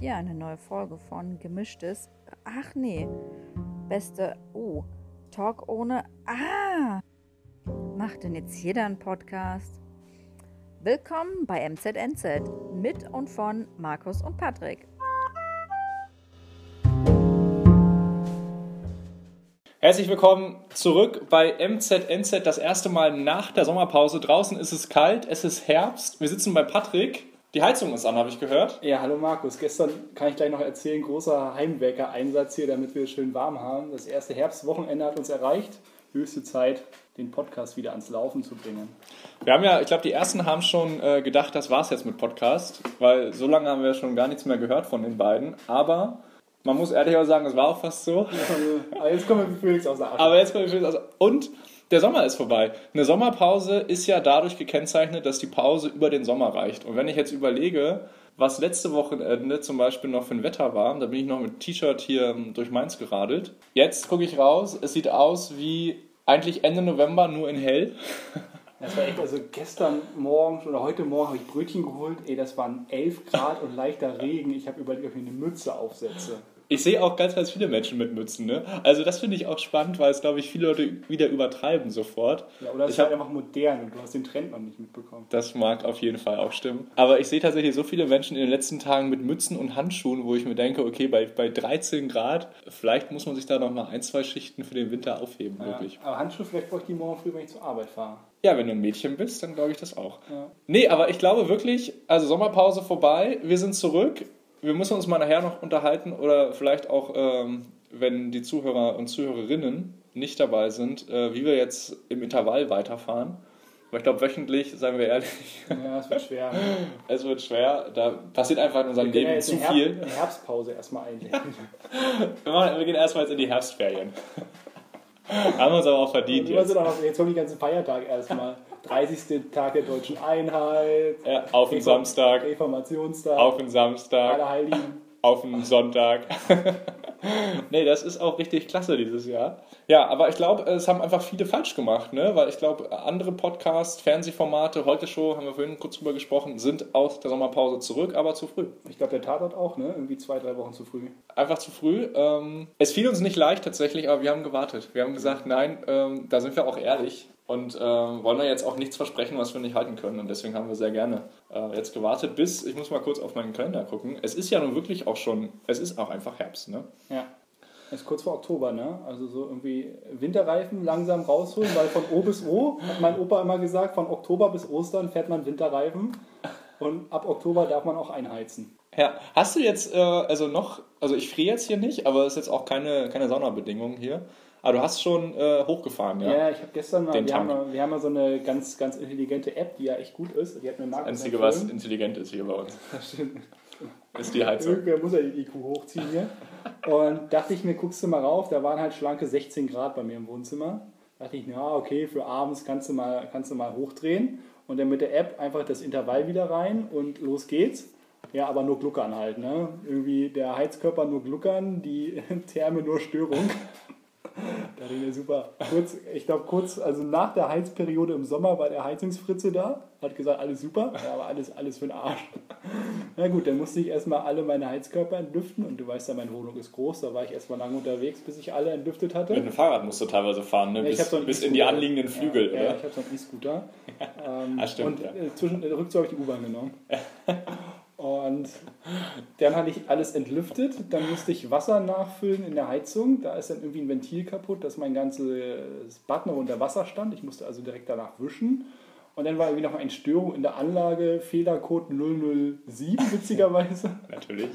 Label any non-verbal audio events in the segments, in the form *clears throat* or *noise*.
hier eine neue Folge von Gemischtes. Ach nee, beste. Oh, Talk ohne. Ah! Macht denn jetzt jeder einen Podcast? Willkommen bei MZNZ mit und von Markus und Patrick. Herzlich willkommen zurück bei MZNZ, das erste Mal nach der Sommerpause. Draußen ist es kalt, es ist Herbst. Wir sitzen bei Patrick. Die Heizung ist an, habe ich gehört. Ja, hallo Markus. Gestern kann ich gleich noch erzählen, großer Heimwerker-Einsatz hier, damit wir es schön warm haben. Das erste Herbstwochenende hat uns erreicht. Höchste Zeit, den Podcast wieder ans Laufen zu bringen. Wir haben ja, ich glaube, die ersten haben schon äh, gedacht, das war's jetzt mit Podcast, weil so lange haben wir schon gar nichts mehr gehört von den beiden. Aber man muss ehrlich sagen, es war auch fast so. Aber jetzt kommen wir Felix aus der Asche. Aber jetzt kommen wir Felix aus der Und der Sommer ist vorbei. Eine Sommerpause ist ja dadurch gekennzeichnet, dass die Pause über den Sommer reicht. Und wenn ich jetzt überlege, was letzte Wochenende zum Beispiel noch für ein Wetter war, da bin ich noch mit T-Shirt hier ähm, durch Mainz geradelt. Jetzt gucke ich raus, es sieht aus wie eigentlich Ende November, nur in hell. *laughs* Das war echt, also gestern Morgen oder heute Morgen habe ich Brötchen geholt. Ey, das waren 11 Grad und leichter Regen. Ich habe überlegt, ob ich eine Mütze aufsetze. Ich sehe auch ganz, ganz viele Menschen mit Mützen. Ne? Also das finde ich auch spannend, weil es, glaube ich, viele Leute wieder übertreiben sofort. Ja, oder es ich ist halt einfach modern und du hast den Trend noch nicht mitbekommen. Das mag auf jeden Fall auch stimmen. Aber ich sehe tatsächlich so viele Menschen in den letzten Tagen mit Mützen und Handschuhen, wo ich mir denke, okay, bei, bei 13 Grad, vielleicht muss man sich da noch mal ein, zwei Schichten für den Winter aufheben, Ja, wirklich. aber Handschuhe vielleicht brauche ich die morgen früh, wenn ich zur Arbeit fahre. Ja, wenn du ein Mädchen bist, dann glaube ich das auch. Ja. Nee, aber ich glaube wirklich, also Sommerpause vorbei, wir sind zurück. Wir müssen uns mal nachher noch unterhalten oder vielleicht auch, ähm, wenn die Zuhörer und Zuhörerinnen nicht dabei sind, äh, wie wir jetzt im Intervall weiterfahren. Weil ich glaube, wöchentlich, seien wir ehrlich, *laughs* Ja, es wird schwer. *laughs* es wird schwer. Da passiert einfach in unserem ja Leben jetzt zu eine Herb- viel. Eine Herbstpause erstmal eigentlich. *laughs* Wir, machen, wir gehen erstmal jetzt in die Herbstferien. Haben wir uns aber auch verdient sind jetzt. auch jetzt kommen die ganzen Feiertage erstmal. 30. Tag der deutschen Einheit, Ja, auf den Samstag, Reformationstag, auf den Samstag. Allerheiligen. *laughs* auf den Sonntag. *laughs* nee, das ist auch richtig klasse dieses Jahr. Ja, aber ich glaube, es haben einfach viele falsch gemacht, ne? Weil ich glaube, andere Podcasts, Fernsehformate, heute Show, haben wir vorhin kurz drüber gesprochen, sind aus der Sommerpause zurück, aber zu früh. Ich glaube, der Tatort auch, ne? Irgendwie zwei, drei Wochen zu früh. Einfach zu früh. Ähm, es fiel uns nicht leicht tatsächlich, aber wir haben gewartet. Wir haben gesagt, nein, ähm, da sind wir auch ehrlich und äh, wollen da jetzt auch nichts versprechen, was wir nicht halten können. Und deswegen haben wir sehr gerne äh, jetzt gewartet, bis, ich muss mal kurz auf meinen Kalender gucken. Es ist ja nun wirklich auch schon, es ist auch einfach Herbst, ne? Ja. Ist kurz vor Oktober, ne? Also so irgendwie Winterreifen langsam rausholen, weil von O bis O, hat mein Opa immer gesagt, von Oktober bis Ostern fährt man Winterreifen. Und ab Oktober darf man auch einheizen. Ja, hast du jetzt, äh, also noch, also ich friere jetzt hier nicht, aber es ist jetzt auch keine, keine Saunabedingung hier. Aber du hast schon äh, hochgefahren, ja? Ja, ich habe gestern mal, Den wir haben, Tank. mal, wir haben mal so eine ganz, ganz intelligente App, die ja echt gut ist. Die hat mir Das Einzige, was intelligent ist hier bei uns, *laughs* Das stimmt. ist die Heizung. Irgendwer muss ja die IQ hochziehen hier. Und dachte ich mir, guckst du mal rauf, da waren halt schlanke 16 Grad bei mir im Wohnzimmer. Dachte ich, ja, okay, für abends kannst du mal, kannst du mal hochdrehen. Und dann mit der App einfach das Intervall wieder rein und los geht's. Ja, aber nur Gluckern halt, ne? Irgendwie der Heizkörper nur Gluckern, die *laughs* Therme nur Störung. Ich mir, super. Kurz, ich glaube, kurz, also nach der Heizperiode im Sommer war der Heizungsfritze da, hat gesagt, alles super, ja, aber alles, alles für den Arsch. Na gut, dann musste ich erstmal alle meine Heizkörper entlüften und du weißt ja, meine Wohnung ist groß, da war ich erstmal lange unterwegs, bis ich alle entlüftet hatte. Mit dem Fahrrad musst du teilweise fahren, ne? Ja, bis, so bis in die anliegenden Flügel, ja, oder? Ja, ich habe so einen E-Scooter. *laughs* Ähm, Ah, stimmt, und ja. äh, zwischen, äh, Rückzug habe ich die U-Bahn genommen. *laughs* Und dann hatte ich alles entlüftet, dann musste ich Wasser nachfüllen in der Heizung. Da ist dann irgendwie ein Ventil kaputt, dass mein ganzes Bad noch unter Wasser stand. Ich musste also direkt danach wischen. Und dann war irgendwie noch eine Störung in der Anlage, Fehlercode 007, *laughs* witzigerweise. Natürlich.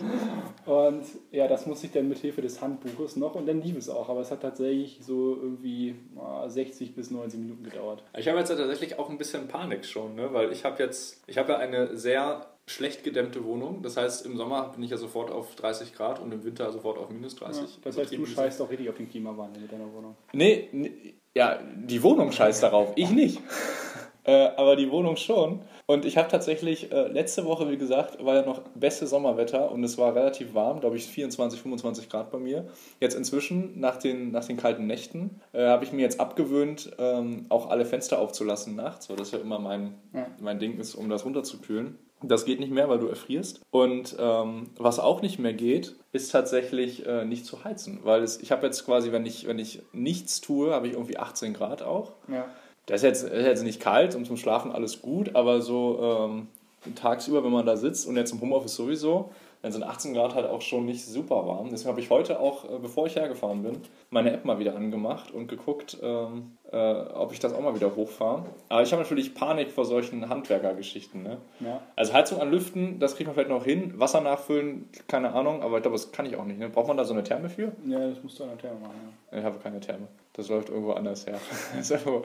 Und ja, das musste ich dann mit Hilfe des Handbuches noch und dann lief es auch. Aber es hat tatsächlich so irgendwie ah, 60 bis 90 Minuten gedauert. Ich habe jetzt tatsächlich auch ein bisschen Panik schon, ne? weil ich habe jetzt, ich habe ja eine sehr schlecht gedämmte Wohnung. Das heißt, im Sommer bin ich ja sofort auf 30 Grad und im Winter sofort auf minus 30. Ja, das heißt, du scheißt auch richtig auf den Klimawandel mit deiner Wohnung. Nee, nee, ja, die Wohnung scheißt darauf, ich nicht. *laughs* äh, aber die Wohnung schon. Und ich habe tatsächlich, äh, letzte Woche, wie gesagt, war ja noch beste Sommerwetter und es war relativ warm, glaube ich 24, 25 Grad bei mir. Jetzt inzwischen, nach den, nach den kalten Nächten, äh, habe ich mir jetzt abgewöhnt, ähm, auch alle Fenster aufzulassen nachts, weil das ja immer mein, Ja. mein Ding ist, um das runterzukühlen. Das geht nicht mehr, weil du erfrierst. Und ähm, was auch nicht mehr geht, ist tatsächlich äh, nicht zu heizen. Weil es, ich habe jetzt quasi, wenn ich, wenn ich nichts tue, habe ich irgendwie 18 Grad auch. Ja. Das ist jetzt, ist jetzt nicht kalt und zum Schlafen alles gut, aber so ähm, tagsüber, wenn man da sitzt und jetzt im Homeoffice sowieso, dann sind 18 Grad halt auch schon nicht super warm. Deswegen habe ich heute auch, äh, bevor ich hergefahren bin, meine App mal wieder angemacht und geguckt, ähm, äh, ob ich das auch mal wieder hochfahre. Aber ich habe natürlich Panik vor solchen Handwerkergeschichten. Ne? Ja. Also Heizung anlüften, das kriegt man vielleicht noch hin. Wasser nachfüllen, keine Ahnung, aber ich glaube, das kann ich auch nicht. Ne? Braucht man da so eine Therme für? ja, das musst du an der Therme machen. Ich habe keine Therme. Das läuft irgendwo anders her. *laughs*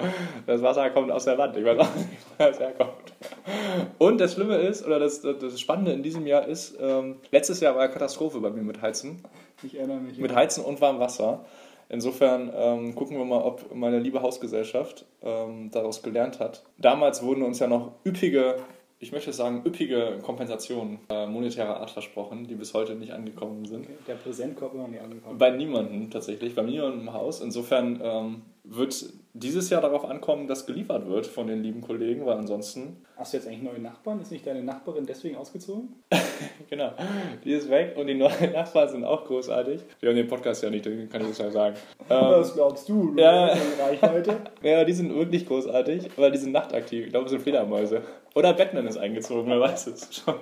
Das Wasser kommt aus der Wand. Ich weiß auch nicht, wo das herkommt. Und das Schlimme ist, oder das, das Spannende in diesem Jahr ist, ähm, letztes Jahr war eine Katastrophe bei mir mit Heizen. Ich erinnere mich. Mit Heizen und warmem Wasser. Insofern ähm, gucken wir mal, ob meine liebe Hausgesellschaft ähm, daraus gelernt hat. Damals wurden uns ja noch üppige, ich möchte sagen, üppige Kompensationen äh, monetärer Art versprochen, die bis heute nicht angekommen sind. Okay. Der Präsentkorb immer nicht angekommen. Bei niemandem tatsächlich, bei niemandem im Haus. Insofern ähm, wird dieses Jahr darauf ankommen, dass geliefert wird von den lieben Kollegen, weil ansonsten, Hast du jetzt eigentlich neue Nachbarn? Ist nicht deine Nachbarin deswegen ausgezogen? *laughs* genau, die ist weg und die neuen *laughs* Nachbarn sind auch großartig. Die haben den Podcast ja nicht, den kann ich jetzt ja sagen. *laughs* Ähm, Was glaubst du? ja. Reichweite? ja, die sind wirklich großartig, weil die sind nachtaktiv. Ich glaube, es sind Fledermäuse. Oder Batman ist eingezogen, wer weiß es schon.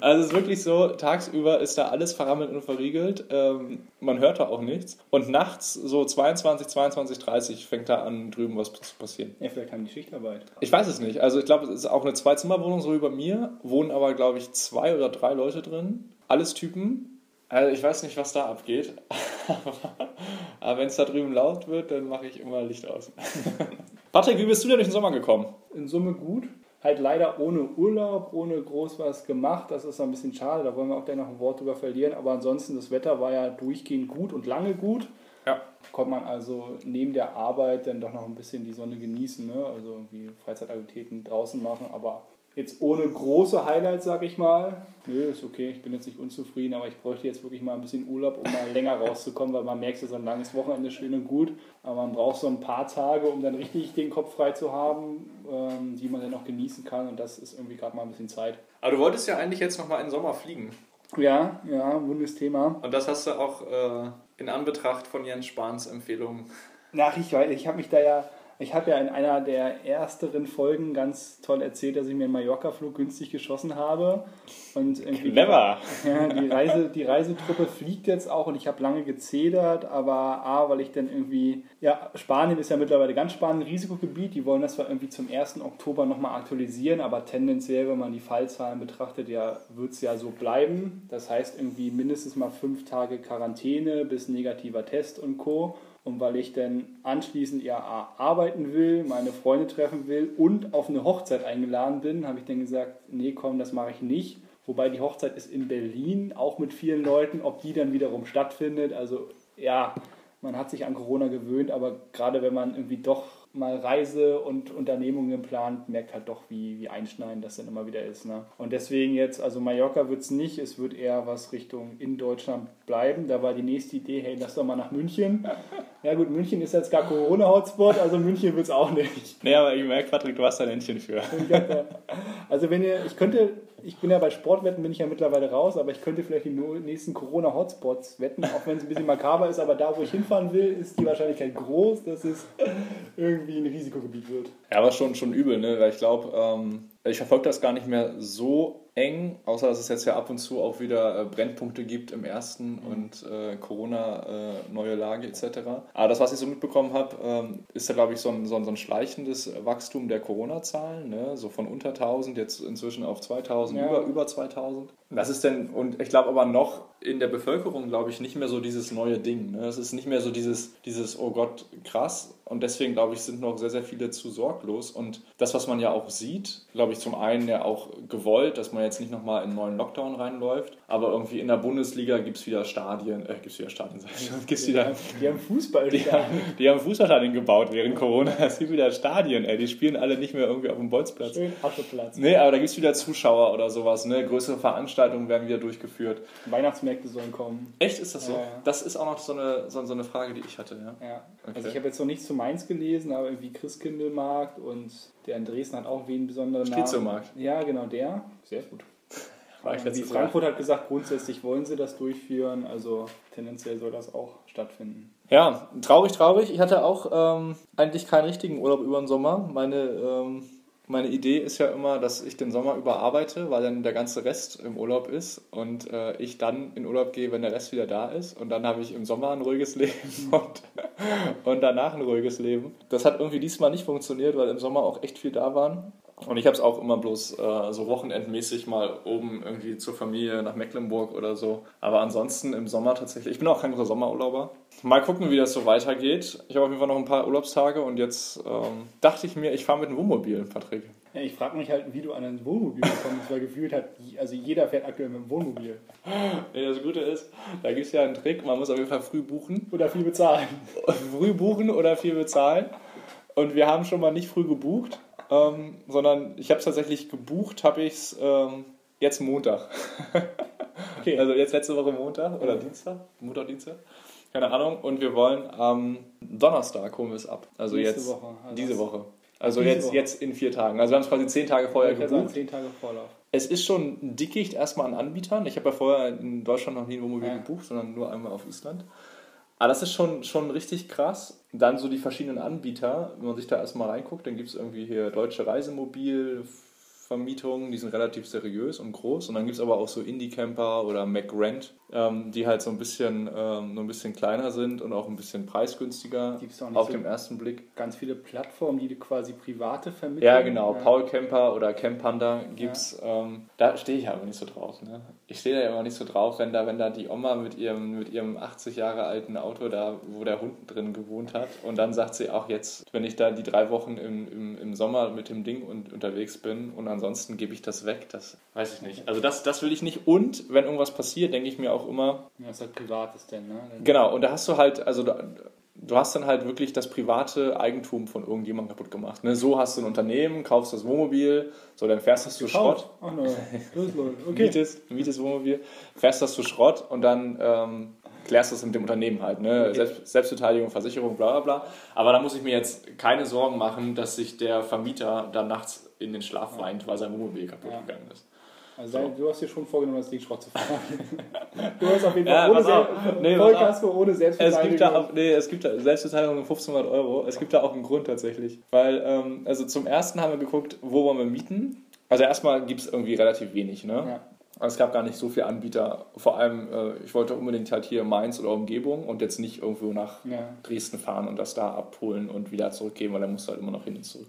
Also es ist wirklich so, tagsüber ist da alles verrammelt und verriegelt. Ähm, man hört da auch nichts. Und nachts, so 22, 22, 30, fängt da an, drüben was zu passieren. Ja, vielleicht haben die Schichtarbeit. Ich weiß es nicht. Also ich glaube, es ist auch eine Zwei-Zimmer-Wohnung, so wie bei mir. Wohnen aber, glaube ich, zwei oder drei Leute drin. Alles Typen. Also ich weiß nicht, was da abgeht. *laughs* aber wenn es da drüben laut wird, dann mache ich immer Licht aus. *laughs* Patrick, wie bist du denn durch den Sommer gekommen? In Summe gut. Halt leider ohne Urlaub, ohne groß was gemacht. Das ist ein bisschen schade. Da wollen wir auch gleich noch ein Wort drüber verlieren. Aber ansonsten, das Wetter war ja durchgehend gut und lange gut. Ja. Konnte man also neben der Arbeit dann doch noch ein bisschen die Sonne genießen. Ne? Also irgendwie Freizeitaktivitäten draußen machen. Aber jetzt ohne große Highlights, sag ich mal. Nö, ist okay. Ich bin jetzt nicht unzufrieden. Aber ich bräuchte jetzt wirklich mal ein bisschen Urlaub, um mal länger rauszukommen. Weil man merkt, so ein langes Wochenende ist schön und gut. Aber man braucht so ein paar Tage, um dann richtig den Kopf frei zu haben, ähm, die man dann auch genießen kann. Und das ist irgendwie gerade mal ein bisschen Zeit. Aber du wolltest ja eigentlich jetzt nochmal in den Sommer fliegen. Ja, ja, wundes Thema. Und das hast du auch äh, in Anbetracht von Jens Spahns Empfehlung. Nach ich, weil ich habe mich da ja, ich habe ja in einer der ersteren Folgen ganz toll erzählt, dass ich mir einen Mallorca-Flug günstig geschossen habe. Und irgendwie Clever! *laughs* Ja, die, Reise, die Reisetruppe fliegt jetzt auch und ich habe lange gezedert, aber A, weil ich dann irgendwie, ja, Spanien ist ja mittlerweile ganz Spanien Risikogebiet, die wollen das zwar irgendwie zum 1. Oktober nochmal aktualisieren, aber tendenziell, wenn man die Fallzahlen betrachtet, ja, wird es ja so bleiben. Das heißt irgendwie mindestens mal fünf Tage Quarantäne bis negativer Test und Co. Und weil ich dann anschließend ja arbeiten will, meine Freunde treffen will und auf eine Hochzeit eingeladen bin, habe ich dann gesagt, nee, komm, das mache ich nicht. Wobei die Hochzeit ist in Berlin, auch mit vielen Leuten, ob die dann wiederum stattfindet. Also ja, man hat sich an Corona gewöhnt, aber gerade wenn man irgendwie doch mal Reise und Unternehmungen plant, merkt halt doch, wie, wie einschneidend das dann immer wieder ist. Ne? Und deswegen jetzt, also Mallorca wird es nicht, es wird eher was Richtung in Deutschland bleiben. Da war die nächste Idee, hey, lass doch mal nach München. *laughs* Ja gut, München ist jetzt gar Corona-Hotspot, also München wird es auch nicht. Nee, aber ich merke, Patrick, du hast ein Händchen für. Also wenn ihr, ich könnte, ich bin ja bei Sportwetten, bin ich ja mittlerweile raus, aber ich könnte vielleicht die nächsten Corona-Hotspots wetten, auch wenn es ein bisschen makaber ist, aber da, wo ich hinfahren will, ist die Wahrscheinlichkeit groß, dass es irgendwie ein Risikogebiet wird. Ja, aber schon, schon übel, ne? Weil ich glaube, ähm, ich verfolge das gar nicht mehr so eng, außer dass es jetzt ja ab und zu auch wieder äh, Brennpunkte gibt im ersten und äh, Corona, äh, neue Lage etc. Aber das, was ich so mitbekommen habe, ähm, ist ja, glaube ich, so ein, so, ein, so ein schleichendes Wachstum der Corona-Zahlen, ne? so von unter 1000 jetzt inzwischen auf 2000, Ja. über, über 2000. Das ist denn, und ich glaube aber noch in der Bevölkerung, glaube ich, nicht mehr so dieses neue Ding. Ne? Es ist nicht mehr so dieses, dieses, oh Gott, krass. Und deswegen, glaube ich, sind noch sehr, sehr viele zu sorglos. Und das, was man ja auch sieht, glaube ich, zum einen ja auch gewollt, dass man jetzt nicht nochmal in einen neuen Lockdown reinläuft. Aber irgendwie in der Bundesliga gibt es wieder Stadien, äh, gibt es wieder Stadien, sag ich schon, gibt's wieder, Die haben Fußball die, haben- die haben Fußballstadien gebaut während Corona. *laughs* Es gibt wieder Stadien, ey. Die spielen alle nicht mehr irgendwie auf dem Bolzplatz. Schön Ascheplatz. Nee, aber da gibt es wieder Zuschauer oder sowas, ne? Größere Veranstaltungen werden wieder durchgeführt. Weihnachtsmärkte sollen kommen. Echt, ist das so? Ja, ja. Das ist auch noch so eine, so, so eine Frage, die ich hatte, ja. Ja. Okay. Also ich habe jetzt noch nichts zu Mainz gelesen, aber irgendwie Christkindlmarkt und Der in Dresden hat auch wie einen besonderen Striezelmarkt. Namen. Ja, genau, der. Sehr gut. *laughs* War ich letztes Frankfurt hat gesagt, grundsätzlich wollen sie das durchführen, also tendenziell soll das auch stattfinden. Ja, traurig, traurig. Ich hatte auch ähm, eigentlich keinen richtigen Urlaub über den Sommer. Meine, ähm, meine Idee ist ja immer, dass ich den Sommer über arbeite, weil dann der ganze Rest im Urlaub ist und äh, ich dann in Urlaub gehe, wenn der Rest wieder da ist. Und dann habe ich im Sommer ein ruhiges *laughs* Leben und, und danach ein ruhiges Leben. Das hat irgendwie diesmal nicht funktioniert, weil im Sommer auch echt viel da waren. Und ich habe es auch immer bloß äh, so wochenendmäßig mal oben irgendwie zur Familie nach Mecklenburg oder so. Aber ansonsten im Sommer tatsächlich. Ich bin auch kein großer Sommerurlauber. Mal gucken, wie das so weitergeht. Ich habe auf jeden Fall noch ein paar Urlaubstage und jetzt ähm, dachte ich mir, ich fahre mit einem Wohnmobil, Patrick. Ja, ich frage mich halt, wie du an ein Wohnmobil kommst, weil gefühlt hat, also jeder fährt aktuell mit dem Wohnmobil. Nee, das Gute ist, da gibt es ja einen Trick, man muss auf jeden Fall früh buchen. Oder viel bezahlen. früh buchen oder viel bezahlen. Und wir haben schon mal nicht früh gebucht, ähm, sondern ich habe es tatsächlich gebucht, habe ich es ähm, jetzt Montag. *laughs* Okay. Also jetzt letzte Woche Montag oder Dienstag? Montag, Dienstag? Keine Ahnung. Und wir wollen am Donnerstag holen wir es ab. Also Nächste jetzt Woche, also diese Woche. Also Diese jetzt, Woche. jetzt in vier Tagen. Also wir haben es quasi zehn Tage vorher Ich gebucht. zehn Tage Vorlauf. Es ist schon ein Dickicht erstmal an Anbietern. Ich habe ja vorher in Deutschland noch nie ein Wohnmobil Ja. gebucht, sondern nur einmal auf Island. Aber das ist schon, schon richtig krass. Dann so die verschiedenen Anbieter, wenn man sich da erstmal reinguckt, dann gibt es irgendwie hier Deutsche Reisemobilvermietungen, die sind relativ seriös und groß. Und dann gibt es aber auch so Indie-Camper oder McRent, ähm, die halt so ein bisschen, ähm, nur ein bisschen kleiner sind und auch ein bisschen preisgünstiger auf so- dem ersten Blick. Ganz viele Plattformen, die quasi private vermitteln. Ja, genau. Paul Camper oder Camp Panda gibt's. Ja. Ähm, da stehe ich aber nicht so drauf. Ne? Ich stehe da immer nicht so drauf, wenn da, wenn da die Oma mit ihrem, mit ihrem 80 Jahre alten Auto da, wo der Hund drin gewohnt hat, und dann sagt sie auch jetzt, wenn ich da die drei Wochen im, im, im Sommer mit dem Ding und, unterwegs bin und ansonsten gebe ich das weg, das weiß ich nicht. Also das, das will ich nicht. Und wenn irgendwas passiert, denke ich mir auch immer, Ja, ist halt privates denn, ne? Genau, und da hast du halt, also da, du hast dann halt wirklich das private Eigentum von irgendjemandem kaputt gemacht. Ne? So hast du ein Unternehmen, kaufst das Wohnmobil, so dann fährst du zu Schrott, Ach no, los, los. *laughs* Okay. mietest, mietest Wohnmobil, fährst das zu Schrott und dann ähm, klärst du das mit dem Unternehmen halt. Ne? Selbst, Selbstbeteiligung, Versicherung, bla bla bla. Aber da muss ich mir jetzt keine Sorgen machen, dass sich der Vermieter dann nachts in den Schlaf weint, weil sein Wohnmobil kaputt Ja. gegangen ist. Also du hast dir schon vorgenommen, das Ding Schrott zu fahren. *laughs* du hast auf jeden Ja, Fall ohne, pass auf. Sel- Nee, Vollkasko ohne Es gibt Selbstbeteiligung. da auch, nee, es gibt da Selbstbeteiligung um 1500 Euro. Es gibt da auch einen Grund tatsächlich. Weil, ähm, also zum ersten haben wir geguckt, wo wollen wir mieten. Also erstmal gibt es irgendwie relativ wenig, ne? Ja. Es gab gar nicht so viele Anbieter. Vor allem, äh, ich wollte unbedingt halt hier Mainz oder Umgebung und jetzt nicht irgendwo nach Ja. Dresden fahren und das da abholen und wieder zurückgeben, weil dann musst du halt immer noch hin und zurück.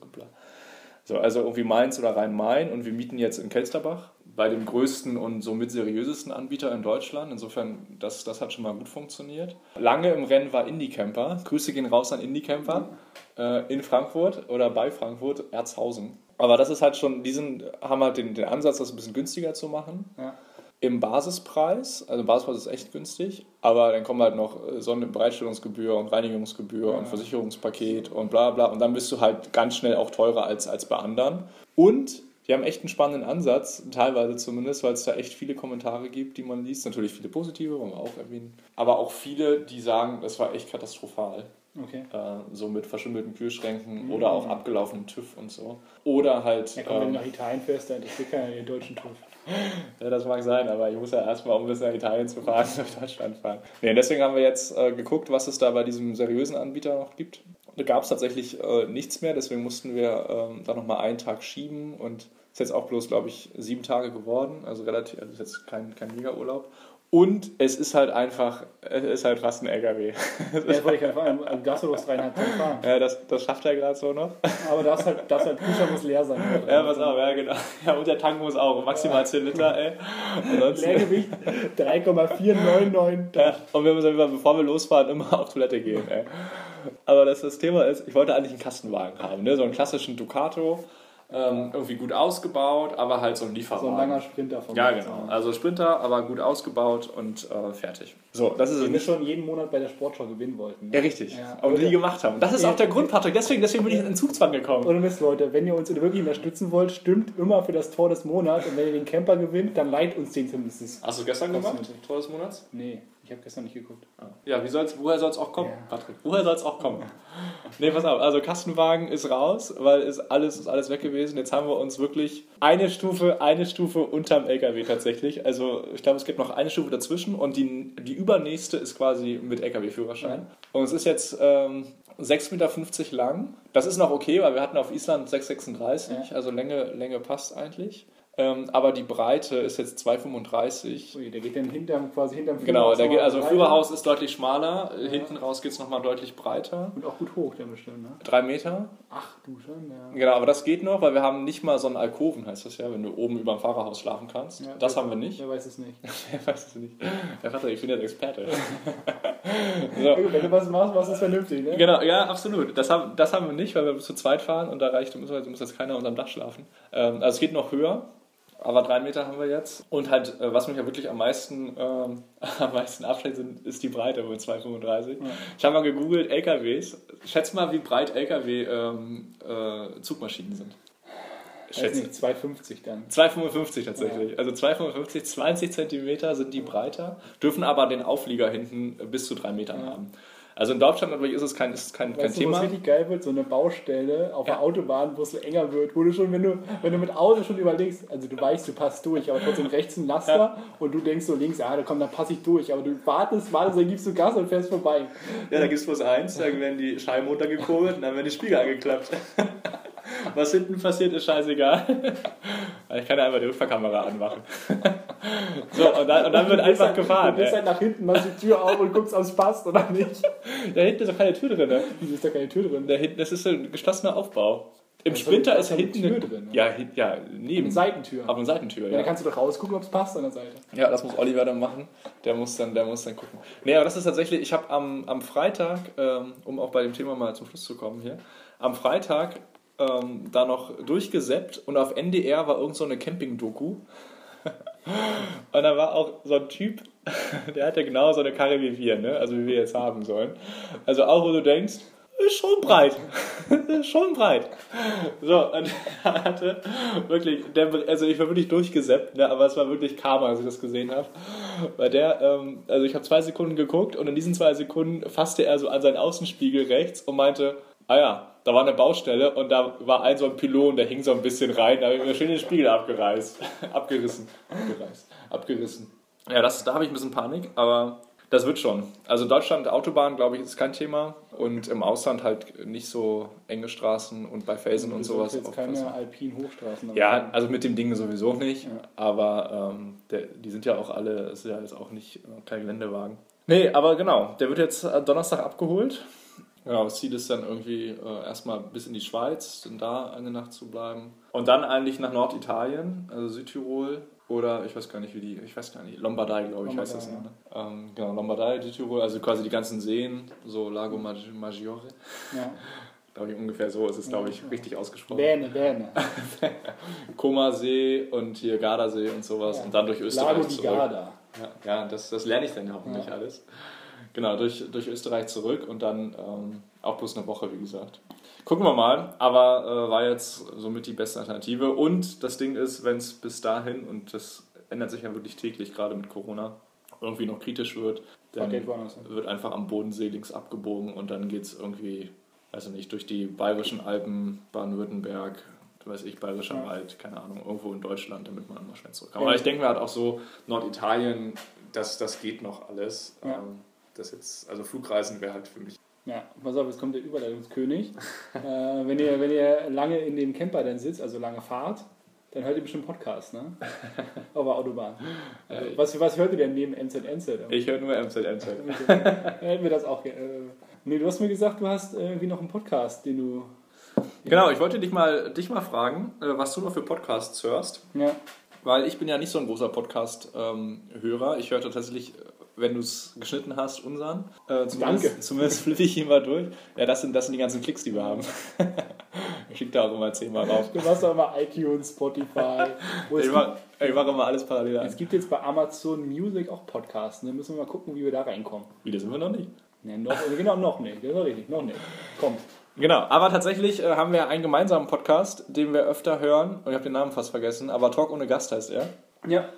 So, also irgendwie Mainz oder Rhein-Main und wir mieten jetzt in Kelsterbach bei dem größten und somit seriösesten Anbieter in Deutschland. Insofern, das, das hat schon mal gut funktioniert. Lange im Rennen war Indie-Camper. Grüße gehen raus an Indie-Camper äh, in Frankfurt oder bei Frankfurt, Erzhausen. Aber das ist halt schon, die sind, haben halt den, den Ansatz, das ein bisschen günstiger zu machen Ja. im Basispreis, also Basispreis ist echt günstig, aber dann kommen halt noch äh, Sonnenbereitstellungsgebühr und Reinigungsgebühr und Versicherungspaket und bla bla und dann bist du halt ganz schnell auch teurer als, als bei anderen. Und die haben echt einen spannenden Ansatz, teilweise zumindest, weil es da echt viele Kommentare gibt, die man liest. Natürlich viele positive, wollen wir auch erwähnen. Aber auch viele, die sagen, das war echt katastrophal. Okay. Äh, so mit verschimmelten Kühlschränken oder auch abgelaufenem TÜV und so. Oder halt. Ja, komm, wenn ähm, du nach Italien fährst, dann interessiert keiner den deutschen TÜV. *laughs* ja, das mag sein, aber ich muss ja erstmal, um bis nach Italien zu fahren, *laughs* nach Deutschland fahren. Nee, deswegen haben wir jetzt äh, geguckt, was es da bei diesem seriösen Anbieter noch gibt. Da gab es tatsächlich äh, nichts mehr, deswegen mussten wir ähm, da nochmal einen Tag schieben und ist jetzt auch bloß, glaube ich, sieben Tage geworden. Also relativ, also ist jetzt kein, kein Mega-Urlaub. Und es ist halt einfach, es ist halt fast ein LKW. *laughs* Ja, das wollte ich du bloß dreieinhalb Tonnen fahren. ja, das, das schafft er gerade so noch. Aber das halt, das halt Pusher muss leer sein. Ja, pass auf, ja, genau. Ja, und der Tank muss auch maximal 10 Liter, ey. Ansonsten- Leergewicht 3,499 Ja, und wir müssen, bevor wir losfahren, immer auf Toilette gehen. Ey. Aber das, das Thema ist, ich wollte eigentlich einen Kastenwagen haben, ne? so einen klassischen Ducato, ähm, irgendwie gut ausgebaut, aber halt so ein Lieferwagen. So ein langer Sprinter von ja, genau. Also Sprinter, aber gut ausgebaut und äh, fertig. So, das ist es Den wir schon jeden Monat bei der Sportschau gewinnen wollten. ne? Ja, richtig. Ja. Aber nie gemacht haben. Das ist auch der Grund, Patrick. Deswegen, deswegen bin ich in Zugzwang gekommen. Ohne Mist, Leute, wenn ihr uns wirklich unterstützen wollt, stimmt immer für das Tor des Monats. Und wenn ihr den Camper gewinnt, dann leiht uns den zumindest. Hast du gestern gemacht? Tor des Monats? Nee, Ich habe gestern nicht geguckt. Ja, wie soll's, woher soll es auch kommen, Ja. Patrick? Woher soll es auch kommen? nee, pass auf, also Kastenwagen ist raus, weil ist alles, ist alles weg gewesen. Jetzt haben wir uns wirklich eine Stufe, eine Stufe unterm LKW tatsächlich. Also ich glaube, es gibt noch eine Stufe dazwischen und die, die übernächste ist quasi mit LKW-Führerschein. Und es ist jetzt ähm, 6,50 Meter lang. Das ist noch okay, weil wir hatten auf Island 6,36, Ja. also Länge, Länge passt eigentlich. Ähm, aber die Breite ist jetzt 2,35. Ui, der geht dann hinterm, quasi hinterm Genau, Führerhaus der geht, also. Führerhaus ist deutlich schmaler, hinten raus geht es nochmal deutlich breiter. Und auch gut hoch, der bestimmt, ne? Drei Meter. Ach, du schon, ja. Genau, aber das geht noch, weil wir haben nicht mal so einen Alkoven, heißt das ja, wenn du oben über dem Fahrerhaus schlafen kannst. ja das haben wir nicht. Wer weiß es nicht. *laughs* Wer weiß es nicht. Herr Vater, ich bin jetzt Experte. Ja, *laughs* *laughs* so. Wenn du was machst, machst du es vernünftig, ne? Genau, ja, absolut. Das haben, das haben wir nicht, weil wir zu zweit fahren und da reicht, muss, muss jetzt keiner unterm Dach schlafen. Ähm, also es geht noch höher, aber drei Meter haben wir jetzt. Und halt, äh, was mich ja wirklich am meisten, ähm, *laughs* am meisten abschreckt, sind, ist die Breite mit 2,35. Ich habe mal gegoogelt, LKWs. Schätz mal, wie breit LKW ähm, äh, Zugmaschinen sind. Schätze. nicht, 2,50 dann. 2,55 tatsächlich. Also 2,55, 20 Zentimeter sind die breiter, dürfen aber den Auflieger hinten bis zu drei Metern Ja. haben. Also in Deutschland natürlich ist es kein, ist kein, kein Weißt du, was Thema. richtig geil wird? So eine Baustelle auf Ja. der Autobahn, wo es so enger wird, wo du schon, wenn du, wenn du mit Auto schon überlegst, also du weißt, du passt durch, aber trotzdem rechts ein Laster Ja. und du denkst so links, ah, da komm, dann passe ich durch, aber du wartest, wartest, dann gibst du Gas und fährst vorbei. Ja, da gibt es bloß eins, dann werden die Scheiben runtergekurbelt und dann werden die Spiegel angeklappt. *laughs* Was hinten passiert, ist scheißegal. *laughs* Ich kann ja einfach die Rückfahrkamera anmachen. *laughs* So, und dann, und dann wird einfach halt, gefahren. Du gehst halt nach hinten, machst die Tür auf und guckst, ob es passt oder nicht. Da hinten ist doch keine Tür drin. Ne? Wieso ist da keine Tür drin? Da hinten, das ist ein geschlossener Aufbau. Im Also, Sprinter da ist ist ja eine hinten Tür drin, ne? Ja, ja, neben. Eine Seitentür. Auf eine Seitentür, Ja, ja. dann kannst du doch rausgucken, ob es passt an der Seite. Ja, das muss Oliver dann machen. Der muss dann, der muss dann gucken. Nee, aber das ist tatsächlich, ich habe am, am Freitag, ähm, um auch bei dem Thema mal zum Schluss zu kommen hier, am Freitag ähm, da noch durchgesäppt und auf NDR war irgend so eine Camping-Doku. *laughs* und da war auch so ein Typ, *laughs* der hatte genau so eine Karre wie wir, ne? also wie wir jetzt haben sollen. Also auch, wo du denkst, ist schon breit. *laughs* ist schon breit. So, und er hatte wirklich, der, also ich war wirklich durchgesäppt, ne, aber es war wirklich Karma, als ich das gesehen habe. Weil der, ähm, also ich habe zwei Sekunden geguckt und in diesen zwei Sekunden fasste er so an seinen Außenspiegel rechts und meinte, ah ja, da war eine Baustelle und da war ein so ein Pylon, der hing so ein bisschen rein, da habe ich mir schön den Spiegel abgereißt. *laughs* Abgerissen. Abgereißt. Abgerissen. Ja, das, da habe ich ein bisschen Panik, aber das wird schon. Also Deutschland, Autobahn, glaube ich, ist kein Thema. Und im Ausland halt nicht so enge Straßen und bei Felsen und sowas. jetzt aufpassen. keine alpinen Hochstraßen. Ja, also mit dem Ding sowieso nicht. Ja. Aber ähm, der, die sind ja auch alle, es ist ja jetzt auch nicht äh, kein Geländewagen. Nee, aber genau, der wird jetzt äh, Donnerstag abgeholt. Genau, das Ziel ist dann irgendwie äh, erstmal bis in die Schweiz, dann da eine Nacht zu bleiben. Und dann eigentlich nach Norditalien, also Südtirol oder ich weiß gar nicht, wie die, ich weiß gar nicht, Lombardei, glaube ich, heißt das. Lombardei, Ne? Ähm, genau, Lombardei, Südtirol, also quasi die ganzen Seen, so Lago Mag- Maggiore. Ja. *laughs* Glaube ich ungefähr so ist es, glaube ich, richtig ausgesprochen. Bähne, Bähne. *laughs* Koma-See und hier Gardasee und sowas Ja. und dann durch Österreich Lago di zurück. Garda. Ja, ja das, das lerne ich dann hoffentlich Ja. alles. Genau, durch, durch Österreich zurück und dann ähm, auch bloß eine Woche, wie gesagt. Gucken wir mal, aber äh, war jetzt somit die beste Alternative. Und das Ding ist, wenn es bis dahin, und das ändert sich ja wirklich täglich, gerade mit Corona, irgendwie noch kritisch wird, dann hin. wird einfach am Bodensee links abgebogen und dann geht es irgendwie, also nicht, durch die bayerischen Alpen, Baden-Württemberg, weiß ich, Bayerischer Ja. Wald, keine Ahnung, irgendwo in Deutschland, damit man mal schnell zurückkommt. Ja. Aber ich denke mir halt auch so, Norditalien, das, das geht noch alles. Ja. Ähm, das jetzt, also Flugreisen wäre halt für mich. Ja, pass auf, jetzt kommt der Überleitungskönig. *laughs* äh, wenn, ihr, wenn ihr lange in dem Camper dann sitzt, also lange fahrt, dann hört ihr bestimmt Podcast, ne? *laughs* Auf der Autobahn. Also, Äh, was, was hört ihr denn neben MZNZ? Ich höre nur MZNZ. Hätten wir das auch gerne. Äh, nee, du hast mir gesagt, du hast irgendwie noch einen Podcast, den du. Genau, ich wollte dich mal, dich mal fragen, äh, was du noch für Podcasts hörst. Ja. Weil ich bin ja nicht so ein großer Podcast-Hörer. ich höre tatsächlich, äh, wenn du es geschnitten hast, unseren. Äh, zumindest, Danke. Zumindest *laughs* flippe ich ihn mal durch. Ja, das sind, das sind die ganzen Klicks, die wir haben. *laughs* ich schicke da auch immer zehnmal rauf. Du machst doch immer iTunes, Spotify. *laughs* Ich mache mach immer alles parallel an. es gibt jetzt bei Amazon Music auch Podcasts. Ne? Müssen wir mal gucken, wie wir da reinkommen. Wieder sind wir noch nicht. Ne, noch, genau, noch nicht. Das ist richtig, noch nicht. Kommt. Genau, aber tatsächlich äh, haben wir einen gemeinsamen Podcast, den wir öfter hören. Und ich habe den Namen fast vergessen, aber Talk ohne Gast heißt er. Ja.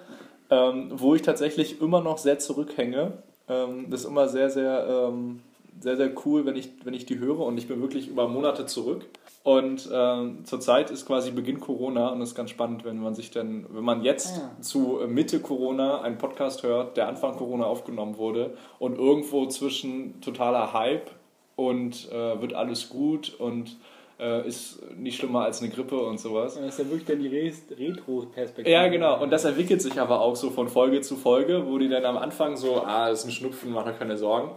Ähm, wo ich tatsächlich immer noch sehr zurückhänge. Ähm, das ist immer sehr, sehr, ähm, sehr, sehr cool, wenn ich, wenn ich die höre und ich bin wirklich über Monate zurück. Und ähm, zurzeit ist quasi Beginn Corona und es ist ganz spannend, wenn man sich dann, wenn man jetzt Ah, ja. zu Mitte Corona einen Podcast hört, der Anfang Corona aufgenommen wurde und irgendwo zwischen totaler Hype und äh, wird alles gut und äh, ist nicht schlimmer als eine Grippe und sowas. Das ist ja wirklich dann die Re- Retro-Perspektive. Ja, genau. Und das entwickelt sich aber auch so von Folge zu Folge, wo die dann am Anfang so, ah, ist ein Schnupfen, mach dir keine Sorgen.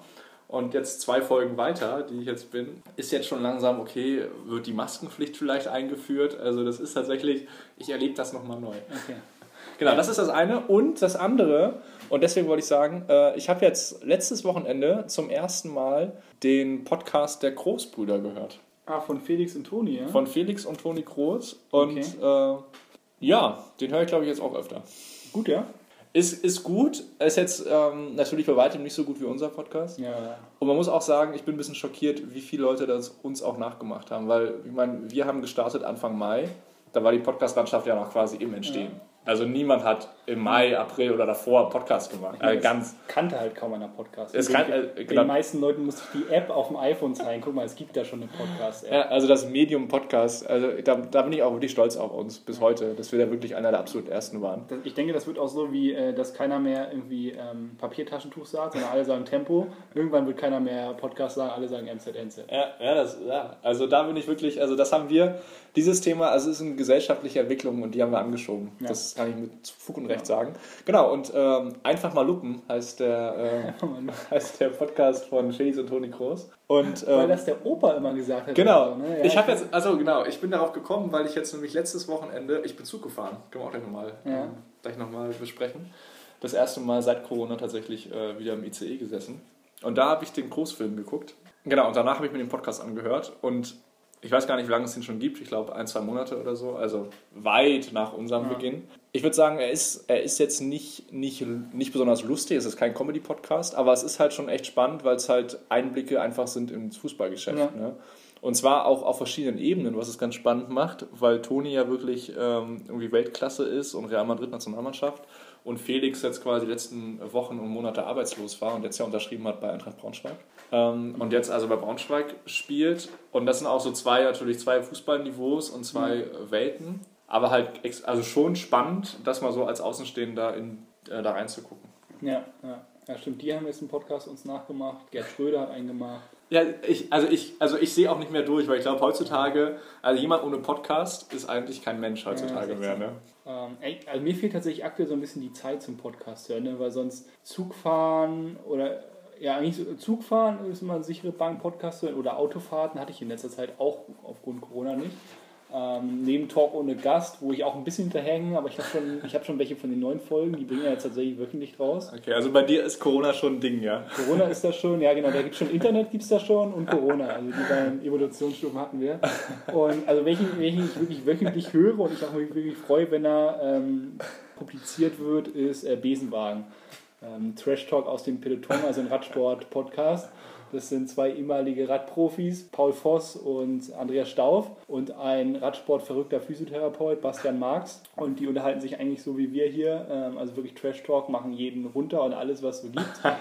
Und jetzt zwei Folgen weiter, die ich jetzt bin, ist jetzt schon langsam, okay, wird die Maskenpflicht vielleicht eingeführt. Also das ist tatsächlich, ich erlebe das nochmal neu. Okay. Genau, das ist das eine. Und das andere, und deswegen wollte ich sagen, äh, ich habe jetzt letztes Wochenende zum ersten Mal den Podcast der Großbrüder gehört. Ah, von Felix und Toni, ja? Von Felix und Toni Groß. Und Okay. äh, ja, den höre ich glaube ich jetzt auch öfter. Gut, ja? Ist, ist gut, ist jetzt ähm, natürlich bei weitem nicht so gut wie unser Podcast. Ja. Und man muss auch sagen, ich bin ein bisschen schockiert, wie viele Leute das uns auch nachgemacht haben. Weil, ich meine, wir haben gestartet Anfang Mai, da war die Podcast-Landschaft ja noch quasi im Entstehen. Also niemand hat im Mai, April oder davor Podcast gemacht. Äh, ganz. Kannte halt kaum einer Podcast. Es Den- kann- äh, den genau. meisten Leuten muss ich die App auf dem iPhone zeigen. Guck mal, es gibt da schon eine Podcast-App. Ja, also das Medium Podcast, also da, da bin ich auch wirklich stolz auf uns bis heute, dass wir da wirklich einer der absolut ersten waren. Das- Ich denke, das wird auch so wie, äh, dass keiner mehr irgendwie ähm, Papiertaschentuch sagt, sondern alle sagen Tempo. Irgendwann wird keiner mehr Podcast sagen, alle sagen MZNZ. Ja, ja, das, ja, also da bin ich wirklich, also das haben wir, dieses Thema, also es ist eine gesellschaftliche Entwicklung und die haben wir angeschoben. Ja. Das kann ich mit Fug und Recht sagen. Genau, und ähm, Einfach mal Luppen heißt der, *laughs* äh, heißt der Podcast von Felix und Toni Groß. Und, Weil ähm, das der Opa immer gesagt hat. Genau. so, ne? Ja, ich habe jetzt, also genau, ich bin darauf gekommen, weil ich jetzt nämlich letztes Wochenende, ich bin Zug gefahren, können wir auch gleich nochmal Ja. ähm, gleich noch mal besprechen. Das erste Mal seit Corona tatsächlich äh, wieder im ICE gesessen. Und da habe ich den Großfilm geguckt. Genau, und danach habe ich mir den Podcast angehört. Und ich weiß gar nicht, wie lange es den schon gibt. Ich glaube, ein, zwei Monate oder so. Also weit nach unserem Ja. Beginn. Ich würde sagen, er ist, er ist jetzt nicht, nicht, nicht besonders lustig. Es ist kein Comedy-Podcast. Aber es ist halt schon echt spannend, weil es halt Einblicke einfach sind ins Fußballgeschäft. Ja. Ne? Und zwar auch auf verschiedenen Ebenen, was es ganz spannend macht, weil Toni ja wirklich ähm, irgendwie Weltklasse ist und Real Madrid Nationalmannschaft und Felix jetzt quasi die letzten Wochen und Monate arbeitslos war und jetzt ja unterschrieben hat bei Eintracht Braunschweig. Ähm, und jetzt also bei Braunschweig spielt. Und das sind auch so zwei, natürlich zwei Fußballniveaus und zwei äh, Welten. Aber halt ex- also schon spannend, das mal so als Außenstehender in, äh, da reinzugucken. Ja, ja. ja, stimmt. Die haben jetzt einen Podcast uns nachgemacht. Gerd Schröder hat einen gemacht. Ja, ich, also ich, also ich sehe auch nicht mehr durch, weil ich glaube heutzutage, also jemand ohne Podcast ist eigentlich kein Mensch heutzutage Ja, mehr. Ne? Ähm, ey, also mir fehlt tatsächlich aktuell so ein bisschen die Zeit zum Podcast hören, ne? weil sonst Zugfahren oder ja, eigentlich so, Zugfahren ist immer eine sichere Bank, Podcast hören oder Autofahrten hatte ich in letzter Zeit auch aufgrund Corona nicht. Ähm, neben Talk ohne Gast, wo ich auch ein bisschen hinterhänge, aber ich habe schon, ich hab schon welche von den neuen Folgen, die bringen ja jetzt tatsächlich wöchentlich raus. Okay, also bei dir ist Corona schon ein Ding, ja. Corona ist da schon, ja genau, da gibt schon Internet gibt es da schon und Corona. Also die beiden Evolutionsstufen hatten wir. Und also welchen, welchen ich wirklich wöchentlich höre und ich auch mich wirklich freue, wenn er ähm, publiziert wird, ist äh, Besenwagen. Ähm, Trash Talk aus dem Peloton, also ein Radsport-Podcast. Das sind zwei ehemalige Radprofis, Paul Voss und Andreas Stauf und ein Radsportverrückter Physiotherapeut, Bastian Marx. Und die unterhalten sich eigentlich so wie wir hier, ähm, also wirklich Trash Talk, machen jeden runter und alles, was es so gibt. *laughs*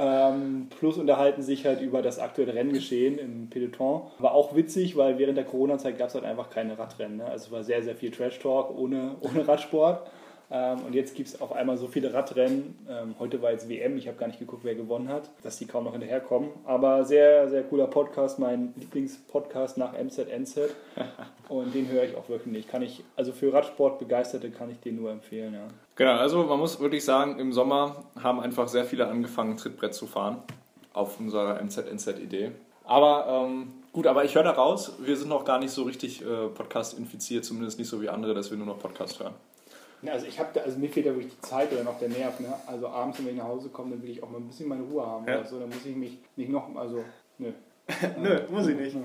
Ähm, plus unterhalten sich halt über das aktuelle Renngeschehen im Peloton. War auch witzig, weil während der Corona-Zeit gab es halt einfach keine Radrennen. Ne? Also es war sehr, sehr viel Trash-Talk ohne, ohne Radsport. Ähm, und jetzt gibt es auf einmal so viele Radrennen. Ähm, heute war jetzt WM, ich habe gar nicht geguckt, wer gewonnen hat, dass die kaum noch hinterherkommen. Aber sehr, sehr cooler Podcast, mein Lieblingspodcast nach MZNZ. *laughs* Und den höre ich auch wirklich. Kann ich, also für Radsport-Begeisterte kann ich den nur empfehlen, ja. Genau, also man muss wirklich sagen, im Sommer haben einfach sehr viele angefangen, Trittbrett zu fahren. Auf unserer MZNZ-Idee. Aber ähm, gut, aber ich höre da raus, wir sind noch gar nicht so richtig äh, Podcast infiziert, zumindest nicht so wie andere, dass wir nur noch Podcast hören. Ja, also ich habe da, also mir fehlt da wirklich die Zeit oder noch der Nerv. Ne? Also abends, wenn ich nach Hause komme, dann will ich auch mal ein bisschen meine Ruhe haben. Ja. Oder so. Dann muss ich mich nicht noch, also nö. *laughs* Nö, muss ich nicht.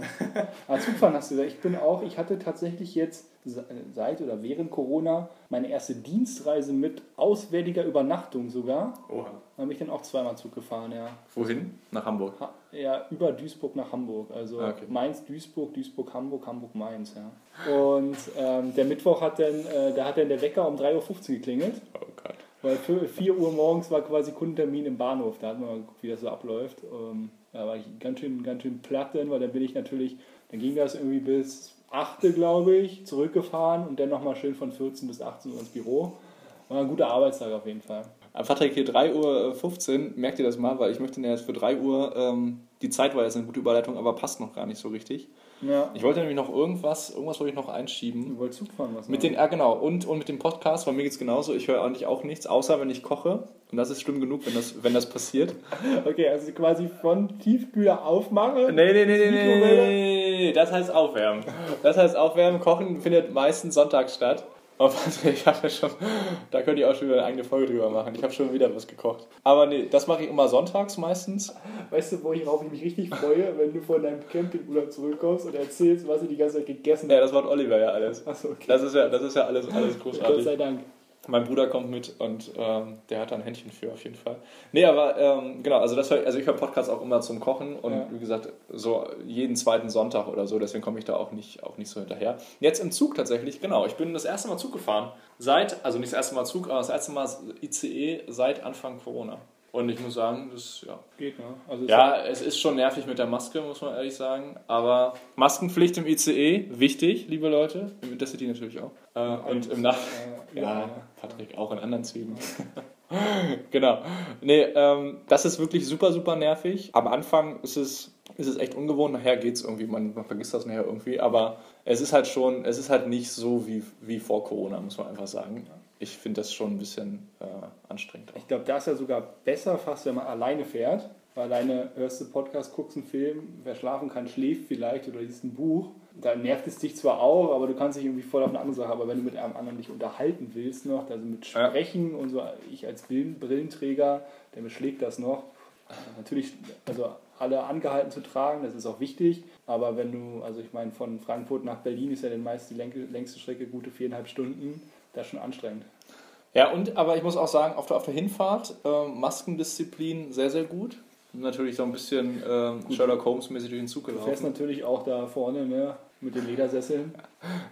Aber Zugfahren hast du gesagt, ich bin auch, ich hatte tatsächlich jetzt seit oder während Corona meine erste Dienstreise mit auswärtiger Übernachtung sogar. Oha. Da bin ich dann auch zweimal Zug gefahren, ja. Wohin? Nach Hamburg. Ha- Ja, über Duisburg nach Hamburg. Also Ah, okay. Mainz, Duisburg, Duisburg, Hamburg, Hamburg, Mainz, ja. Und ähm, der Mittwoch hat dann, äh, da hat dann der Wecker um 3.15 Uhr geklingelt. Oh Gott. Weil für 4 Uhr morgens war quasi Kundentermin im Bahnhof. Da hat man mal geguckt, wie das so abläuft. Ähm, da war ich ganz schön, ganz schön platt dann, weil dann bin ich natürlich, dann ging das irgendwie bis 8, glaube ich, zurückgefahren und dann nochmal schön von 14 bis 18 Uhr ins Büro. War ein guter Arbeitstag auf jeden Fall. Patrick, hier 3.15 Uhr, merkt ihr das mal, weil ich möchte jetzt für 3 Uhr, ähm, die Zeit war jetzt eine gute Überleitung, aber passt noch gar nicht so richtig. Ja. Ich wollte nämlich noch irgendwas, irgendwas wollte ich noch einschieben. Du wolltest Zug fahren, was? Mit den, ja genau, und, und mit dem Podcast, bei mir geht es genauso. Ich höre eigentlich auch nichts, außer wenn ich koche. Und das ist schlimm genug, wenn das, wenn das passiert. Okay, also quasi von Tiefkühler aufmachen. Nee, nee, nee, nee, nee, Mikrowelle? nee, das heißt aufwärmen. Das heißt aufwärmen, kochen findet meistens sonntags statt. Oh, Patrick, *laughs* ich ja schon, da könnte ich auch schon wieder eine eigene Folge drüber machen. Ich habe schon wieder was gekocht. Aber nee, das mache ich immer sonntags meistens. Weißt du, worauf ich mich richtig freue, wenn du von deinem Campingurlaub zurückkommst und erzählst, was du die ganze Zeit gegessen Ja, das macht Oliver ja alles. Achso, okay. Das ist ja, das ist ja alles, alles Gott großartig. sei Dank. Mein Bruder kommt mit und ähm, der hat da ein Händchen für auf jeden Fall. Nee, aber ähm, genau, also, das hör, also ich höre Podcasts auch immer zum Kochen und Ja. wie gesagt, so jeden zweiten Sonntag oder so, deswegen komme ich da auch nicht, auch nicht so hinterher. Jetzt im Zug tatsächlich, genau, ich bin das erste Mal Zug gefahren. Seit, also nicht das erste Mal Zug, aber das erste Mal ICE seit Anfang Corona. Und ich muss sagen, das, ja. Geht, ne? Also Ja, es ist schon nervig mit der Maske, muss man ehrlich sagen. Aber Maskenpflicht im ICE, wichtig, liebe Leute. Im Intercity natürlich auch. Äh, und im Nach äh, *laughs* ja, Patrick, auch in anderen Zügen. *laughs* genau. Nee, ähm, das ist wirklich super, super nervig. Am Anfang ist es, ist es echt ungewohnt, nachher geht es irgendwie, man, man vergisst das nachher irgendwie, aber es ist halt schon, es ist halt nicht so wie, wie vor Corona, muss man einfach sagen. Ich finde das schon ein bisschen äh, anstrengend. Auch. Ich glaube, da ist ja sogar besser fast, wenn man alleine fährt. Weil alleine hörst du Podcast, guckst einen Film, wer schlafen kann, schläft vielleicht oder liest ein Buch. Da nervt es dich zwar auch, aber du kannst dich irgendwie voll auf eine andere Sache. Aber wenn du mit einem anderen dich unterhalten willst noch, also mit Ja. Sprechen und so, ich als Brillen- Brillenträger, der beschlägt das noch. Natürlich, also alle angehalten zu tragen, das ist auch wichtig. Aber wenn du, also ich meine, von Frankfurt nach Berlin ist ja dann meist die längste Strecke gute viereinhalb Stunden. Das ist schon anstrengend. Ja, und aber ich muss auch sagen, auf der, auf der Hinfahrt ähm, Maskendisziplin sehr, sehr gut. Natürlich so ein bisschen ähm, Sherlock Holmes-mäßig durch den Zug Du fährst gelaufen. natürlich auch da vorne ne, mit den Ledersesseln. *laughs*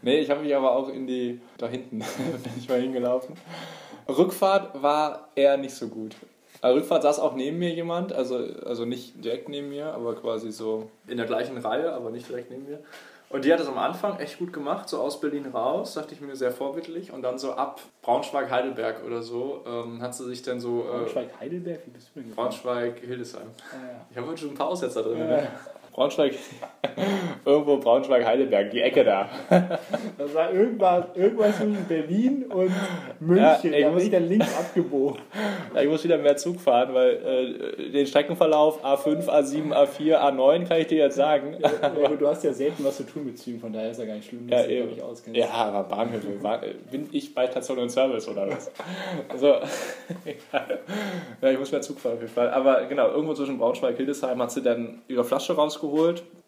Nee, ich habe mich aber auch in die, da hinten, *laughs* bin ich mal hingelaufen. Rückfahrt war eher nicht so gut. Aber Rückfahrt saß auch neben mir jemand, also, also nicht direkt neben mir, aber quasi so in der gleichen Reihe, aber nicht direkt neben mir. Und die hat es am Anfang echt gut gemacht, so aus Berlin raus, dachte ich mir sehr vorbildlich. Und dann so ab Braunschweig-Heidelberg oder so ähm, hat sie sich dann so. Äh, Braunschweig-Heidelberg, wie bist du denn gefahren? Braunschweig-Hildesheim. Ah, Ich habe heute schon ein paar Aussetzer drin. ja. Ne? Braunschweig, *laughs* irgendwo Braunschweig-Heidelberg, die Ecke da. *laughs* Das war irgendwas, irgendwas zwischen Berlin und München. Ja, ey, da muss- bin ich dann links abgebogen. *laughs* Ja, Ich muss wieder mehr Zug fahren, weil äh, den Streckenverlauf A5, A7, A4, A9 kann ich dir jetzt sagen. Ja, gut, du hast ja selten was zu tun mit Zügen, von daher ist ja gar nicht schlimm, Ja, dass du eben. dich auskennst. Ja, aber Bahnhöfe. Bin ich bei Station und Service oder was? Also, ja, ich muss mehr Zug fahren auf jeden Fall. Aber genau, irgendwo zwischen Braunschweig und Hildesheim hat sie dann ihre Flasche rausgeholt,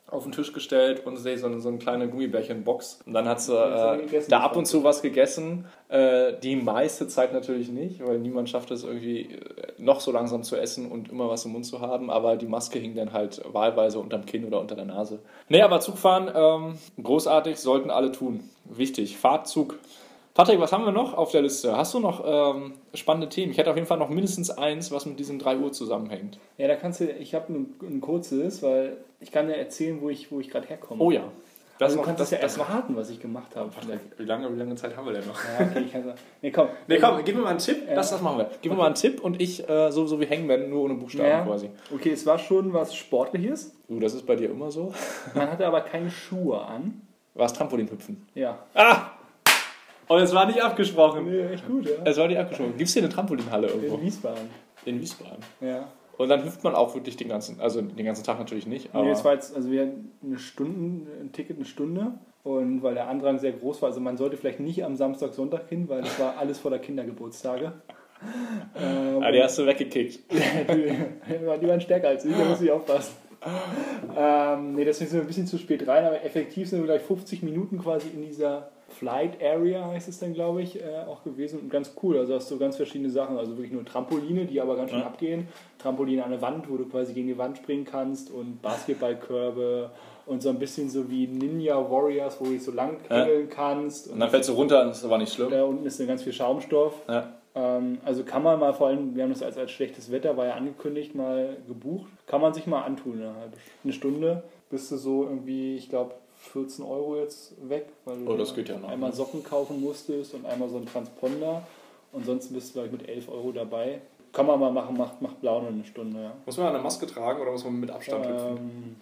auf den Tisch gestellt und sehe so, eine- so eine kleine Gummibärchenbox. Und dann hat sie äh, da ab und zu was gegessen. Äh, die meiste Zeit natürlich nicht, weil niemand schafft es irgendwie äh, noch so langsam zu essen und immer was im Mund zu haben. Aber die Maske hing dann halt wahlweise unterm Kinn oder unter der Nase. Nee, aber Zugfahren, ähm, großartig, sollten alle tun. Wichtig. Fahrt Zug. Patrick, was haben wir noch auf der Liste? Hast du noch ähm, spannende Themen? Ich hätte auf jeden Fall noch mindestens eins, was mit diesen 3 Uhr zusammenhängt. Ja, da kannst du, ich habe ein, ein kurzes, weil ich kann dir erzählen, wo ich, wo ich gerade herkomme. Oh ja. Das Also, du kannst das, ja das erwarten, was ich gemacht habe. Patrick, wie lange, wie lange Zeit haben wir denn noch? Ja, okay, ich kann sagen. Nee, komm. *laughs* Nee, komm, gib mir mal einen Tipp. Ja. Das, das machen wir. Gib mir mal einen Tipp und ich, äh, so, so wie Hangman, nur ohne Buchstaben Ja. quasi. Okay, es war schon was Sportliches. Du, das ist bei dir immer so. Man hatte aber keine Schuhe an. War es Trampolinhüpfen? Ja. Ah! Und es war nicht abgesprochen. Nee, echt gut, ja. Es war nicht abgesprochen. Gibt es hier eine Trampolinhalle irgendwo? In Wiesbaden. In Wiesbaden. Ja. Und dann hüpft man auch wirklich den ganzen, also den ganzen Tag natürlich nicht. Aber Nee, es war jetzt, also wir hatten eine Stunde, ein Ticket eine Stunde. Und weil der Andrang sehr groß war, also man sollte vielleicht nicht am Samstag, Sonntag hin, weil es war alles voller Kindergeburtstage. *laughs* Ähm, ah, die hast du weggekickt. *laughs* die, waren- die waren stärker als ich, da muss ich aufpassen. Ähm, nee, deswegen sind wir ein bisschen zu spät rein, aber effektiv sind wir gleich 50 Minuten quasi in dieser Flight Area, heißt es dann, glaube ich, äh, auch gewesen. Und ganz cool, also hast du ganz verschiedene Sachen, also wirklich nur Trampoline, die aber ganz schön Ja. abgehen. Trampoline an der Wand, wo du quasi gegen die Wand springen kannst und Basketballkörbe und so ein bisschen so wie Ninja Warriors, wo du dich so lang kringeln kannst. Und dann fällst du runter und das war nicht schlimm. da unten ist dann ganz viel Schaumstoff. Ja. Ähm, also kann man mal, vor allem, wir haben das als, als schlechtes Wetter, war ja angekündigt, mal gebucht. Kann man sich mal antun, eine halbe eine Stunde. Bist du so irgendwie, ich glaube, 14 Euro jetzt weg, weil du Oh, das geht ja noch, einmal ne? Socken kaufen musstest und einmal so einen Transponder. Und sonst bist du, glaube ich, mit 11 Euro dabei. Kann man mal machen, macht, macht blau nur eine Stunde, ja. Muss man eine Maske tragen oder muss man mit Abstand hüpfen? Ähm,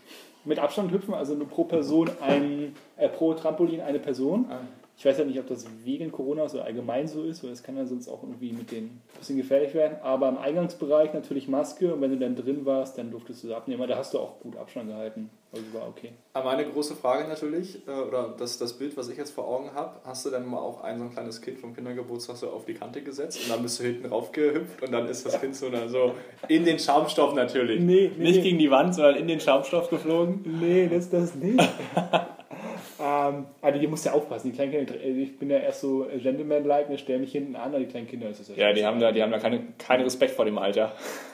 mit Abstand hüpfen, also nur pro Person ein, äh, pro Trampolin eine Person. Ah. Ich weiß ja nicht, ob das wegen Corona so allgemein so ist, weil das kann ja sonst auch irgendwie mit denen ein bisschen gefährlich werden. Aber im Eingangsbereich natürlich Maske und wenn du dann drin warst, dann durftest du sie abnehmen. Aber da hast du auch gut Abstand gehalten. Also war okay. Aber meine große Frage natürlich, äh, oder das, das Bild, was ich jetzt vor Augen habe, hast du dann mal auch ein so ein kleines Kind vom Kindergeburtstag so auf die Kante gesetzt und dann bist du hinten raufgehüpft und dann ist das Kind so, so in den Schaumstoff natürlich. Nee, nee, Nicht gegen die Wand, sondern in den Schaumstoff geflogen. Nee, das das nicht. *laughs* ähm, also die musst ja aufpassen. Die kleinen Kinder, ich bin ja erst so Gentleman-like, ich stelle mich hinten an, aber die kleinen Kinder ist es Ja, die haben da, die haben da keine, keinen Respekt vor dem Alter.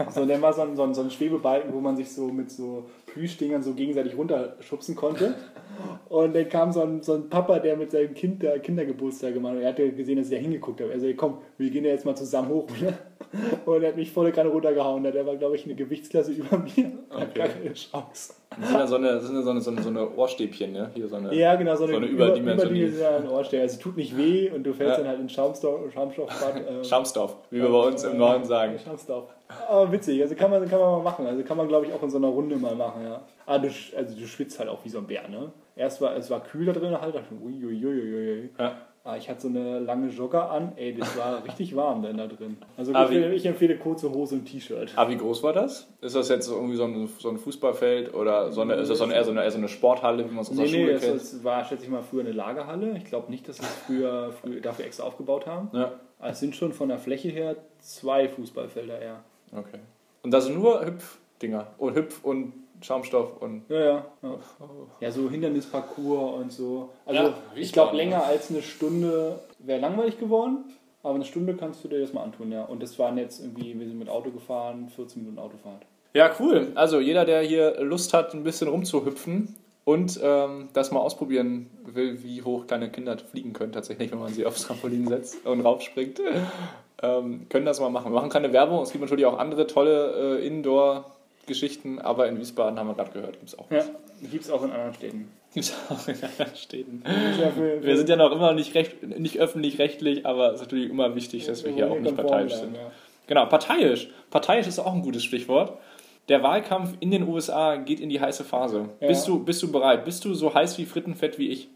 So, und dann war so ein, so, ein, so ein Schwebebalken, wo man sich so mit so Plüschdingern so gegenseitig runterschubsen konnte. Und dann kam so ein, so ein Papa, der mit seinem Kind da Kindergeburtstag gemacht hat. Er hatte gesehen, dass ich da hingeguckt habe. Er sagte, komm, wir gehen ja jetzt mal zusammen hoch. Und er hat mich volle Kanne runtergehauen. Der war, glaube ich, eine Gewichtsklasse über mir. Hat gar keine Chance. Das sind ja so eine, so eine, so eine, so eine Ohrstäbchen, ne? Hier so eine, Ja, genau, so eine, so eine überdimensionale Ohrstelle. Also tut nicht weh und du fällst Ja. dann halt in Schaumstoff, Schaumstoffbad. *laughs* äh, Schaumstoff, wie wir bei uns im Norden sagen. Schaumstoff. Aber witzig, also kann man, kann man mal machen. Also kann man, glaube ich, auch in so einer Runde mal machen, ja. Ah, du, also du schwitzt halt auch wie so ein Bär, ne? Erst war es war kühl da drin, halt, dachte ich, uiuiuiui. Ja. Ah, ich hatte so eine lange Jogger an, ey, das war *laughs* richtig warm dann da drin. Also Ah, ich, wie- empfehle, ich empfehle kurze Hose und T-Shirt. Ah, wie groß war das? Ist das jetzt so irgendwie so ein, so ein Fußballfeld oder so eine, ist das so eine, eher, so eine, eher so eine Sporthalle, wie man es aus der Nee, nee, Schule das, kennt? das war, schätze ich mal, früher eine Lagerhalle. Ich glaube nicht, dass sie es früher, früher dafür extra aufgebaut haben. Ja, Aber Es sind schon von der Fläche her zwei Fußballfelder eher. okay. Und da sind nur Hüpfdinger und Hüpf und Schaumstoff und. Ja, ja. Ja, ja so Hindernisparcours und so. Also Ja, ich glaube, länger als eine Stunde wäre langweilig geworden. Aber eine Stunde kannst du dir das mal antun, ja. Und das waren jetzt irgendwie, wir sind mit Auto gefahren, 14 Minuten Autofahrt. Ja, cool. Also jeder, der hier Lust hat, ein bisschen rumzuhüpfen und ähm, das mal ausprobieren will, wie hoch kleine Kinder fliegen können, tatsächlich, wenn man sie aufs Trampolin setzt und raufspringt, *laughs* ähm, können das mal machen. Wir machen keine Werbung. Es gibt natürlich auch andere tolle äh, Indoor-Geschichten, aber in Wiesbaden haben wir gerade gehört, gibt es auch Ja, gibt es auch in anderen Städten. Gibt's auch in anderen Städten. *laughs* Ja, für- Wir sind ja noch immer nicht, recht, nicht öffentlich-rechtlich, aber es ist natürlich immer wichtig, dass wir hier auch nicht parteiisch sind. ja. Genau, parteiisch. Parteiisch ist auch ein gutes Stichwort. Der Wahlkampf in den USA geht in die heiße Phase. Ja. Bist, du, bist du bereit? Bist du so heiß wie Frittenfett wie ich?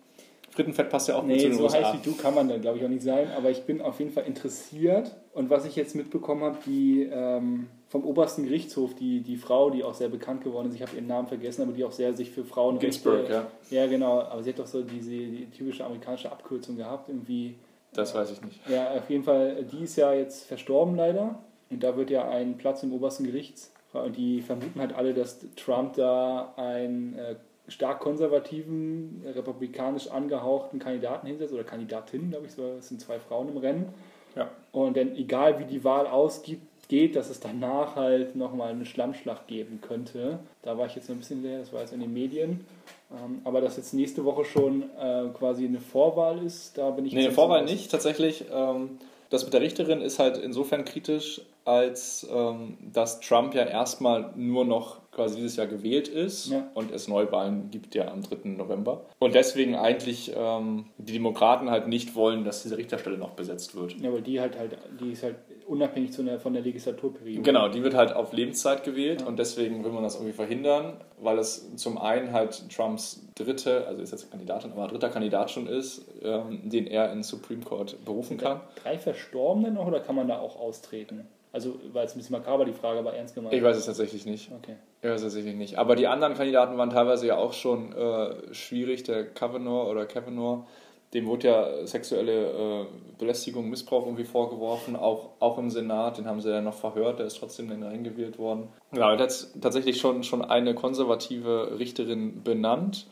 Frittenfett passt ja auch Nee, zu den so USA. heiß wie du kann man dann, glaube ich, auch nicht sein. Aber ich bin auf jeden Fall interessiert. Und was ich jetzt mitbekommen habe, die ähm, vom obersten Gerichtshof, die, die Frau, die auch sehr bekannt geworden ist, ich habe ihren Namen vergessen, aber die auch sehr sich für Frauen Ginsburg, ja. Ja, genau. Aber sie hat doch so diese die typische amerikanische Abkürzung gehabt, irgendwie. Das weiß ich nicht. Ja, auf jeden Fall, die ist ja jetzt verstorben leider. Und da wird ja ein Platz im obersten Gerichts. Und die vermuten halt alle, dass Trump da einen äh, stark konservativen, republikanisch angehauchten Kandidaten hinsetzt, oder Kandidatin, glaube ich, es sind zwei Frauen im Rennen. Ja. Und dann, egal wie die Wahl ausgeht, geht, dass es danach halt nochmal eine Schlammschlacht geben könnte. Da war ich jetzt ein bisschen leer, das war jetzt in den Medien. Ähm, aber dass jetzt nächste Woche schon äh, quasi eine Vorwahl ist, da bin ich Nee, eine Vorwahl nicht. Tatsächlich, ähm, das mit der Richterin ist halt insofern kritisch, als ähm, dass Trump ja erstmal nur noch quasi dieses Jahr gewählt ist Ja. und es Neuwahlen gibt ja am 3. November. Und deswegen eigentlich ähm, die Demokraten halt nicht wollen, dass diese Richterstelle noch besetzt wird. Ja, aber die halt halt, die ist halt unabhängig einer, von der Legislaturperiode. Genau, die wird halt auf Lebenszeit gewählt Ja. und deswegen will man das irgendwie verhindern, weil es zum einen halt Trumps dritte, also ist jetzt Kandidatin, aber dritter Kandidat schon ist, ähm, den er in Supreme Court berufen Sind kann. drei Verstorbene noch oder kann man da auch austreten? Also, war jetzt ein bisschen makaber die Frage, aber ernst gemeint. Ich weiß es tatsächlich nicht. Okay. Ich weiß es tatsächlich nicht. Aber die anderen Kandidaten waren teilweise ja auch schon äh, schwierig. Der Kavanaugh oder Kavanaugh, dem wurde ja sexuelle äh, Belästigung, Missbrauch irgendwie vorgeworfen, auch, auch im Senat. Den haben sie ja noch verhört, der ist trotzdem dann reingewählt worden. Ja, und jetzt tatsächlich schon, schon eine konservative Richterin benannt.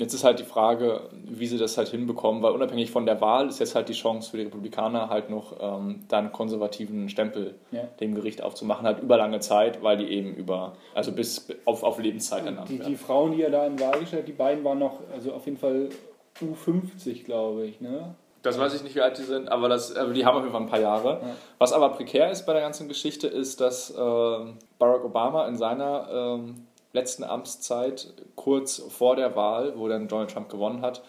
Jetzt ist halt die Frage, wie sie das halt hinbekommen, weil unabhängig von der Wahl ist jetzt halt die Chance für die Republikaner halt noch ähm, da einen konservativen Stempel Ja. dem Gericht aufzumachen, halt über lange Zeit, weil die eben über, also bis auf, auf Lebenszeit ernannt Die, werden. die Frauen, die er da in Wahl gestellt hat, die beiden waren noch, also auf jeden Fall U50, glaube ich, ne? Das weiß ich nicht, wie alt die sind, aber, das, aber die haben auf jeden Fall ein paar Jahre. Ja. Was aber prekär ist bei der ganzen Geschichte, ist, dass äh, Barack Obama in seiner ähm, letzten Amtszeit, kurz vor der Wahl, wo dann Donald Trump gewonnen hat,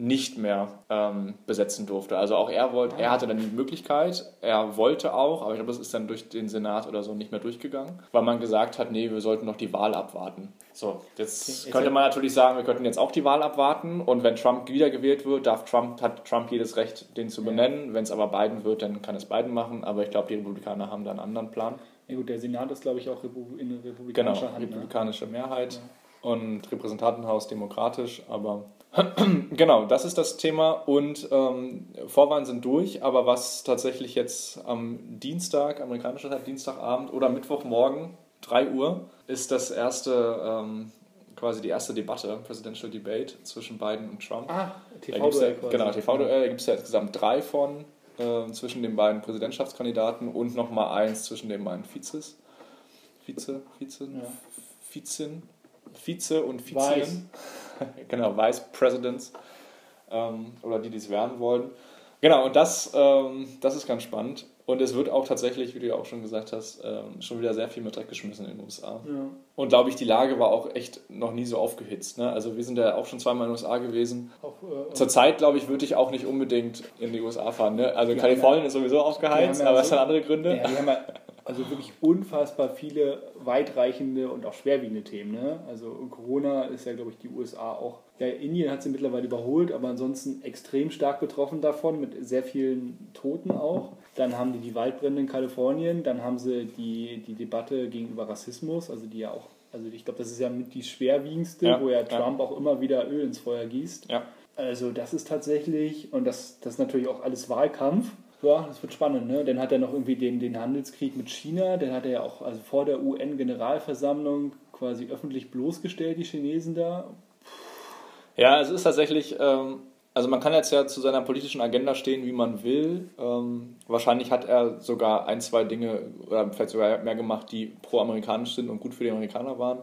nicht mehr ähm, besetzen durfte. Also auch er wollte, er hatte dann die Möglichkeit, er wollte auch, aber ich glaube, das ist dann durch den Senat oder so nicht mehr durchgegangen, weil man gesagt hat, nee, wir sollten noch die Wahl abwarten. So, jetzt Okay, könnte man natürlich sagen, wir könnten jetzt auch die Wahl abwarten und wenn Trump wiedergewählt wird, darf Trump, hat Trump jedes Recht, den zu Ja. benennen. Wenn es aber Biden wird, dann kann es Biden machen, aber ich glaube, die Republikaner haben da einen anderen Plan. Ja gut, der Senat ist, glaube ich, auch in Genau, republikanischer Hand. Ne? republikanische Mehrheit und Repräsentantenhaus demokratisch, aber *clears throat* genau, das ist das Thema und ähm, Vorwahlen sind durch, aber was tatsächlich jetzt am Dienstag, amerikanischer Zeit, Dienstagabend oder Mittwochmorgen, 3 Uhr, ist das erste, ähm, quasi die erste Debatte, Presidential Debate zwischen Biden und Trump. Ah, ja, TV-Duell genau, TV-Duell, da gibt es ja insgesamt drei von äh, zwischen den beiden Präsidentschaftskandidaten und nochmal eins zwischen den beiden Vizes. Vize, Vize, Ja. Vizin, Vize und Vice. Vizinnen. *laughs* genau, Vice Presidents ähm, oder die, die es werden wollen. Genau, und das, ähm, das ist ganz spannend. Und es wird auch tatsächlich, wie du ja auch schon gesagt hast, ähm, schon wieder sehr viel mit Dreck geschmissen in den USA. Ja. Und glaube ich, die Lage war auch echt noch nie so aufgehitzt. Ne? Also wir sind ja auch schon zweimal in den USA gewesen. Auch, äh, Zurzeit, glaube ich, würde ich auch nicht unbedingt in die USA fahren. Ne? Also Kalifornien ist sowieso aufgeheizt, ja aber es so- hat andere Gründe. Ja, die haben ja also wirklich unfassbar viele weitreichende und auch schwerwiegende Themen. Ne? Also Corona ist ja, glaube ich, die USA auch. Ja, Indien hat sie mittlerweile überholt, aber ansonsten extrem stark betroffen davon, mit sehr vielen Toten auch. Dann haben die die Waldbrände in Kalifornien, dann haben sie die, die Debatte gegenüber Rassismus, also die ja auch, also ich glaube, das ist ja mit die schwerwiegendste, Ja, wo ja ja. Trump auch immer wieder Öl ins Feuer gießt. Ja. Also das ist tatsächlich, und das, das ist natürlich auch alles Wahlkampf. Ja, das wird spannend, ne? Dann hat er noch irgendwie den, den Handelskrieg mit China, den hat er ja auch also vor der UN-Generalversammlung quasi öffentlich bloßgestellt, die Chinesen da. Ja, es ist tatsächlich, ähm, also man kann jetzt ja zu seiner politischen Agenda stehen, wie man will. Ähm, wahrscheinlich hat er sogar ein, zwei Dinge oder vielleicht sogar mehr gemacht, die pro-amerikanisch sind und gut für die Amerikaner waren.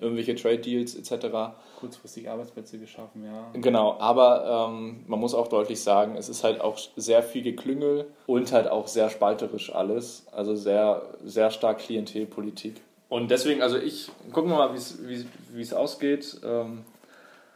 Irgendwelche Trade Deals etc. Kurzfristig Arbeitsplätze geschaffen, ja. Genau, aber ähm, man muss auch deutlich sagen, es ist halt auch sehr viel Geklüngel und halt auch sehr spalterisch alles. Also sehr, sehr stark Klientelpolitik. Und deswegen, also ich, gucken wir mal, wie es ausgeht. Ähm,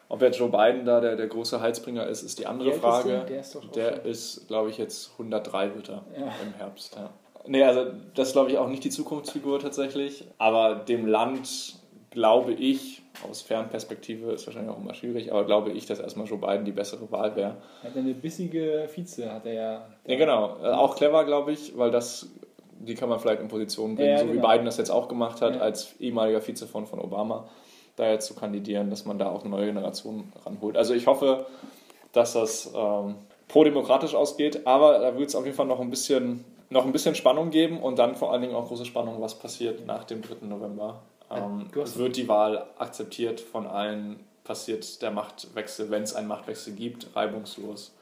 ob jetzt Joe Biden da der, der große Heilsbringer ist, ist die andere Wie alt ist Frage. der? Der ist Der ist, glaube ich, jetzt 103 wird er Ja. im Herbst. Ja. Nee, also das ist, glaube ich, auch nicht die Zukunftsfigur tatsächlich. Aber dem Land glaube ich, aus Fernperspektive ist wahrscheinlich auch immer schwierig, aber glaube ich, dass erstmal Joe Biden die bessere Wahl wäre. Er hat eine bissige Vize, hat er ja. Ja, genau. Äh, Auch clever, glaube ich, weil das, die kann man vielleicht in Position bringen, Ja, so wie genau. Biden das jetzt auch gemacht hat, Ja. als ehemaliger Vize von, von Obama, da jetzt zu kandidieren, dass man da auch eine neue Generation ranholt. Also ich hoffe, dass das ähm, pro-demokratisch ausgeht, aber da wird es auf jeden Fall noch ein bisschen noch ein bisschen Spannung geben und dann vor allen Dingen auch große Spannung, was passiert nach dem 3. November. Ähm, hast- wird die Wahl akzeptiert von allen? Passiert der Machtwechsel, wenn es einen Machtwechsel gibt, reibungslos?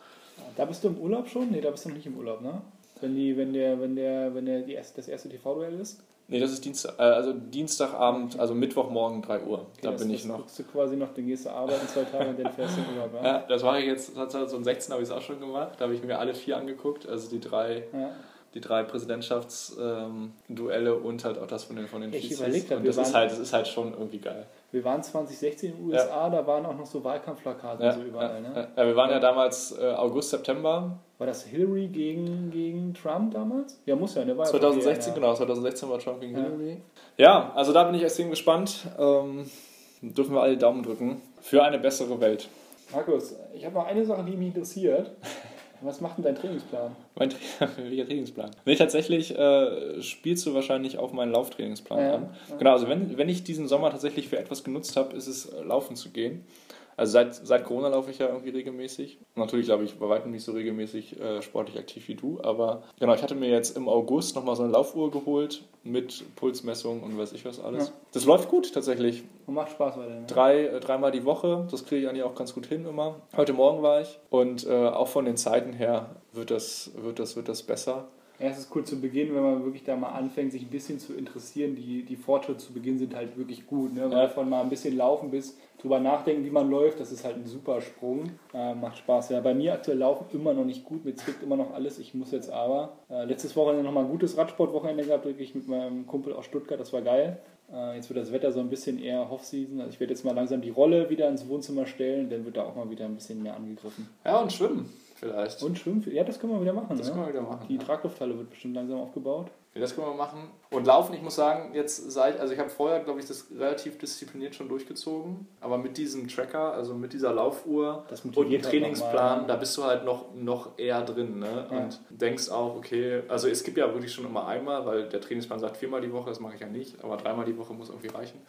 Da bist du im Urlaub schon? Nee, da bist du noch nicht im Urlaub, ne? Wenn, die, wenn der, wenn der, wenn der die erste, das erste TV-Duell ist? Nee, das ist Dienstag, äh, also Dienstagabend, also Mittwochmorgen 3 Uhr. da das, bin ich noch. guckst du quasi noch, dann gehst du arbeiten zwei Tage und dann fährst du Urlaub, ja? Ja, das mache ich jetzt, 2016 habe ich es auch schon gemacht. Da habe ich mir alle vier angeguckt, also die drei, ja. die drei Präsidentschaftsduelle und halt auch das von den, von den Ich Vizes. überleg grad, Und das ist, halt, das ist halt schon irgendwie geil. Wir waren 2016 in den USA, da waren auch noch so Wahlkampfplakate Ja, so überall, ja, ne? ja, wir waren ja damals äh, August, September War das Hillary gegen, gegen Trump damals? Ja, muss ja, ne? War ja 2016, ja. genau, 2016 war Trump gegen Ja. Hillary. Ja, also da bin ich extrem gespannt. Ähm, dürfen wir alle Daumen drücken für eine bessere Welt. Markus, ich habe noch eine Sache, die mich interessiert. *laughs* Was macht denn dein Trainingsplan? Mein Tra *laughs* welcher Trainingsplan? Nee, tatsächlich äh, spielst du wahrscheinlich auf meinen Lauftrainingsplan Ja. an. Genau, also wenn, wenn ich diesen Sommer tatsächlich für etwas genutzt habe, ist es äh, laufen zu gehen. Also seit, seit Corona laufe ich ja irgendwie regelmäßig. Natürlich glaube ich bei weitem nicht so regelmäßig äh, sportlich aktiv wie du, aber genau, ich hatte mir jetzt im August nochmal so eine Laufuhr geholt mit Pulsmessung und weiß ich was alles. Ja. Das läuft gut tatsächlich. Und macht Spaß weiter, ne? Drei, äh, dreimal die Woche, das kriege ich eigentlich auch ganz gut hin immer. Heute Morgen war ich und äh, auch von den Zeiten her wird das, wird das, wird das besser. Ja, es ist cool zu Beginn, wenn man wirklich da mal anfängt, sich ein bisschen zu interessieren. Die, die Fortschritte zu Beginn sind halt wirklich gut. Ne? Weil Ja. von mal ein bisschen laufen bis drüber nachdenken, wie man läuft, das ist halt ein super Sprung. Äh, macht Spaß. Ja, bei mir aktuell laufen immer noch nicht gut, mir zwickt immer noch alles. Ich muss jetzt aber. Äh, letztes Wochenende nochmal ein gutes Radsportwochenende gehabt, wirklich mit meinem Kumpel aus Stuttgart, das war geil. Äh, jetzt wird das Wetter so ein bisschen eher Off-Season. Also ich werde jetzt mal langsam die Rolle wieder ins Wohnzimmer stellen, dann wird da auch mal wieder ein bisschen mehr angegriffen. Ja, und schwimmen vielleicht. Und Schwimmen, ja, das können wir wieder machen. Das ne? können wir wieder machen, Die ja. Traglufthalle wird bestimmt langsam aufgebaut. Ja, das können wir machen. Und laufen, ich muss sagen, jetzt seit, also ich habe vorher, glaube ich, das relativ diszipliniert schon durchgezogen. Aber mit diesem Tracker, also mit dieser Laufuhr und dem halt Trainingsplan, da bist du halt noch, noch eher drin. Ne? Ja. Und denkst auch, okay, also es gibt ja wirklich schon immer einmal, weil der Trainingsplan sagt viermal die Woche, das mache ich ja nicht, aber dreimal die Woche muss irgendwie reichen.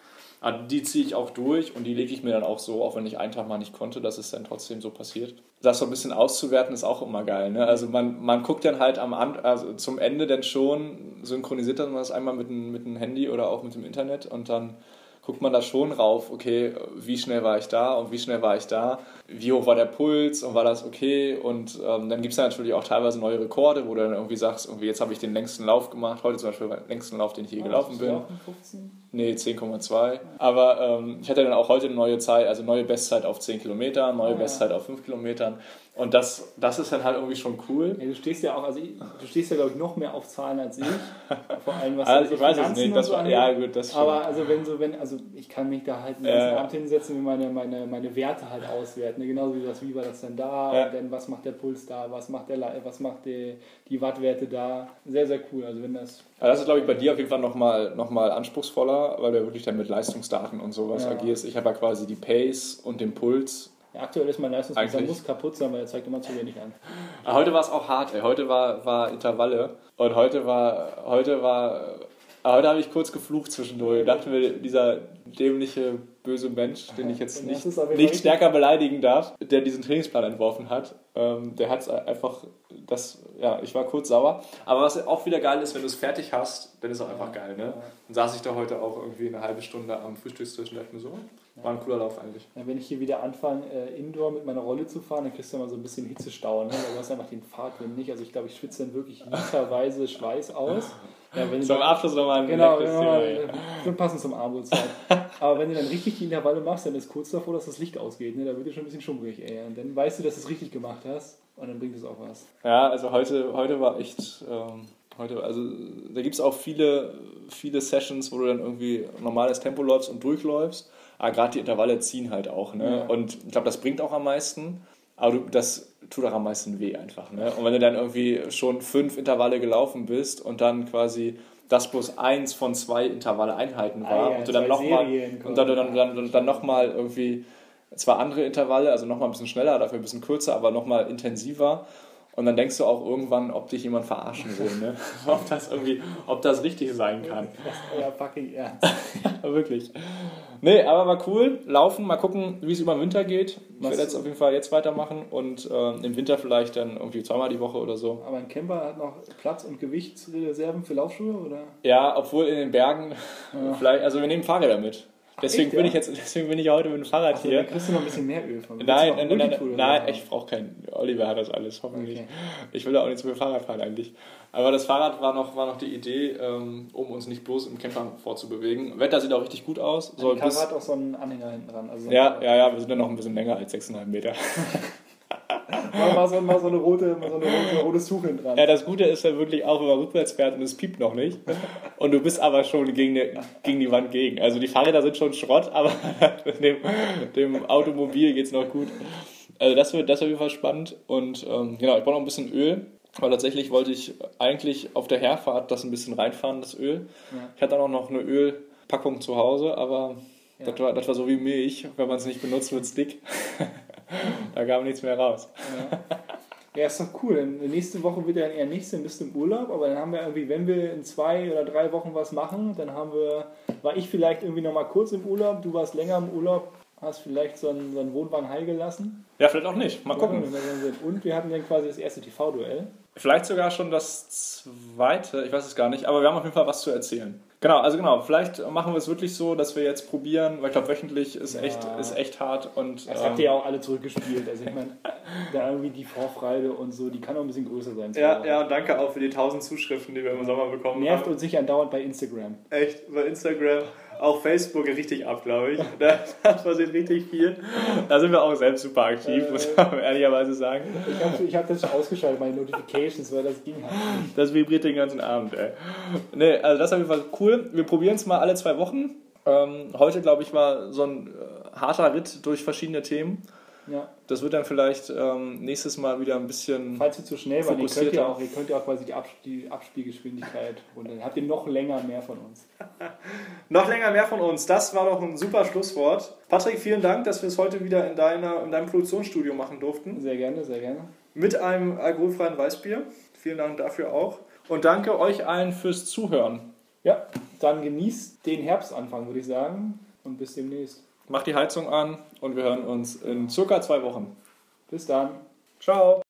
Aber die ziehe ich auch durch und die lege ich mir dann auch so, auch wenn ich einen Tag mal nicht konnte, dass es dann trotzdem so passiert. Das so ein bisschen auszuwerten ist auch immer geil. Ne? Also man, man guckt dann halt am An also zum Ende dann schon, synchronisiert dann das einmal mit dem, mit dem Handy oder auch mit dem Internet und dann guckt man da schon rauf, okay, wie schnell war ich da und wie schnell war ich da, wie hoch war der Puls und war das okay und ähm, dann gibt es natürlich auch teilweise neue Rekorde, wo du dann irgendwie sagst, irgendwie jetzt habe ich den längsten Lauf gemacht, heute zum Beispiel der längsten Lauf, den ich je gelaufen bin. Laufen 15? Nee, 10,2. Aber ähm, ich hatte dann auch heute eine neue Zeit, also neue Bestzeit auf 10 Kilometer, neue ja. Bestzeit auf 5 Kilometern. Und das, das ist dann halt irgendwie schon cool. Ja, du stehst ja auch, also ich, du stehst ja glaube ich noch mehr auf Zahlen als ich. Vor allem was *laughs* Also so ich weiß es nicht. Das so war, angeht. ja, gut, das stimmt. Aber also wenn so, wenn, also ich kann mich da halt den ganzen Ja. Abend hinsetzen und meine, meine, meine Werte halt auswerten. Ne? Genauso wie das, wie war das denn da, Ja. und dann was macht der Puls da, was macht der was macht die, die Wattwerte da. Sehr, sehr cool. Also wenn das Aber das ist, glaube ich, bei dir auf jeden Fall nochmal noch mal anspruchsvoller, weil du ja wirklich dann mit Leistungsdaten und sowas Ja. agierst. Ich habe ja quasi die Pace und den Puls. Ja, aktuell ist mein Leistungsmesser muss kaputt sein, weil er zeigt immer zu wenig an. Aber heute war es auch hart, ey. Heute war, war Intervalle und heute war, heute war, aber heute habe ich kurz geflucht zwischendurch. Ich dachte mir, dieser dämliche, böse Mensch, den ich jetzt Und nicht, nicht stärker beleidigen darf, der diesen Trainingsplan entworfen hat, ähm, der hat es einfach, das, ja, ich war kurz sauer. Aber was auch wieder geil ist, wenn du es fertig hast, dann ist es auch einfach geil, ne? Dann saß ich da heute auch irgendwie eine halbe Stunde am Frühstückstisch und dachte mir so, war ein cooler Lauf eigentlich. Ja, wenn ich hier wieder anfange, äh, Indoor mit meiner Rolle zu fahren, dann kriegst du immer so ein bisschen Hitzestau. Ne? Du hast einfach den Fahrtwind nicht. Also ich glaube, ich schwitze dann wirklich literweise Schweiß aus. Ja, wenn Zum Abschluss nochmal ein Genau, genau ey. schon passend zum Armutszeit. Aber wenn du dann richtig die Intervalle machst, dann ist kurz davor, dass das Licht ausgeht. Ne? Da wird dir schon ein bisschen schummrig. Ey. Und dann weißt du, dass du es richtig gemacht hast. Und dann bringt es auch was. Ja, also heute, heute war echt, ähm, heute, also da gibt es auch viele, viele Sessions, wo du dann irgendwie normales Tempo läufst und durchläufst. Aber gerade die Intervalle ziehen halt auch. Ne? Ja. Und ich glaube, das bringt auch am meisten. Aber du, das tut auch am meisten weh einfach. Ne? Und wenn du dann irgendwie schon fünf Intervalle gelaufen bist und dann quasi das bloß eins von zwei Intervalle Einheiten war Ah ja, und du dann zwei nochmal und dann, dann, dann, dann, dann noch mal irgendwie zwar andere Intervalle, also nochmal ein bisschen schneller, dafür ein bisschen kürzer, aber nochmal intensiver. Und dann denkst du auch irgendwann, ob dich jemand verarschen will, ne? *laughs* ob das irgendwie, ob das richtig sein kann. Das ist euer fucking Ernst. *laughs* Ja, wirklich. Nee, aber war cool. Laufen, mal gucken, wie es über den Winter geht. Ich werde jetzt auf jeden Fall jetzt weitermachen und ähm, im Winter vielleicht dann irgendwie zweimal die Woche oder so. Aber ein Camper hat noch Platz und Gewichtsreserven für Laufschuhe, oder? Ja, obwohl in den Bergen *laughs* vielleicht, also wir nehmen Fahrräder mit. Deswegen echt, bin ja? ich jetzt, deswegen bin ich heute mit dem Fahrrad Also, hier. dann kriegst du noch ein bisschen mehr Öl von. Du Nein, nein, ein nein, nein, nein, so? ich brauche keinen. Oliver hat das alles, hoffentlich. Okay. Ich will da auch nicht zu viel Fahrrad fahren eigentlich. Aber das Fahrrad war noch, war noch die Idee, ähm, um uns nicht bloß im Camper vorzubewegen. Wetter sieht auch richtig gut aus. Soll Die Karre bis, hat auch so einen Anhänger hinten dran. Also ja, ja, ja, wir sind dann noch ein bisschen länger als 6,5 Meter. *laughs* Mal, so, mal so eine rote, mal so eine rote, rotes Tuch hinten dran. Ja, das Gute ist ja wirklich auch, wenn man rückwärts fährt und es piept noch nicht. Und du bist aber schon gegen die, gegen die Wand gegen. Also die Fahrräder sind schon Schrott, aber *laughs* dem, dem Automobil geht es noch gut. Also das wird, das wird auf jeden Fall spannend. Und ähm, genau, ich brauche noch ein bisschen Öl. Weil tatsächlich wollte ich eigentlich auf der Herfahrt das ein bisschen reinfahren, das Öl. Ja. Ich hatte auch noch eine Ölpackung zu Hause, aber Ja. das, war, das war so wie Milch. Wenn man es nicht benutzt, wird es dick. Da kam nichts mehr raus. Ja. ja, ist doch cool. Denn nächste Woche wird ja eher nichts, dann bist du im Urlaub. Aber dann haben wir irgendwie, wenn wir in zwei oder drei Wochen was machen, dann haben wir, war ich vielleicht irgendwie noch mal kurz im Urlaub, du warst länger im Urlaub, hast vielleicht so einen, so einen Wohnwagen heil gelassen. Ja, vielleicht auch nicht. Mal gucken. Und wir hatten dann quasi das erste TV-Duell. Vielleicht sogar schon das zweite, ich weiß es gar nicht, aber wir haben auf jeden Fall was zu erzählen. Genau, also genau, vielleicht machen wir es wirklich so, dass wir jetzt probieren, weil ich glaube, wöchentlich ist, Ja. echt, ist echt hart und Das ähm, habt ihr ja auch alle zurückgespielt. Also ich meine, da irgendwie die Vorfreude und so, die kann auch ein bisschen größer sein. ja, ja, und danke auch für die 1000 Zuschriften, die wir im Sommer bekommen Nervt haben. uns sich andauernd bei Instagram. Echt, bei Instagram, auch Facebook richtig ab, glaube ich. Da, passiert richtig viel. Da sind wir auch selbst super aktiv, muss man ehrlicherweise sagen. Ich habe ich hab das schon ausgeschaltet, meine Notifications, weil das ging halt nicht. Das vibriert den ganzen Abend, ey. Nee, also das ist auf jeden Fall cool. Wir probieren es mal alle zwei Wochen. Ähm, heute, glaube ich, war so ein äh, harter Ritt durch verschiedene Themen. Ja. Das wird dann vielleicht ähm, nächstes Mal wieder ein bisschen. Falls ihr zu schnell wart, ihr könnt ja auch, ihr könnt ja auch quasi die, Abs die Abspielgeschwindigkeit und dann habt ihr noch länger mehr von uns. *laughs* Noch länger mehr von uns. Das war doch ein super Schlusswort. Patrick, vielen Dank, dass wir es heute wieder in, deiner, in deinem Produktionsstudio machen durften. Sehr gerne, sehr gerne. Mit einem alkoholfreien Weißbier. Vielen Dank dafür auch. Und danke euch allen fürs Zuhören. Ja, dann genießt den Herbstanfang, würde ich sagen. Und bis demnächst. Macht die Heizung an und wir hören uns in circa zwei Wochen. Bis dann. Ciao.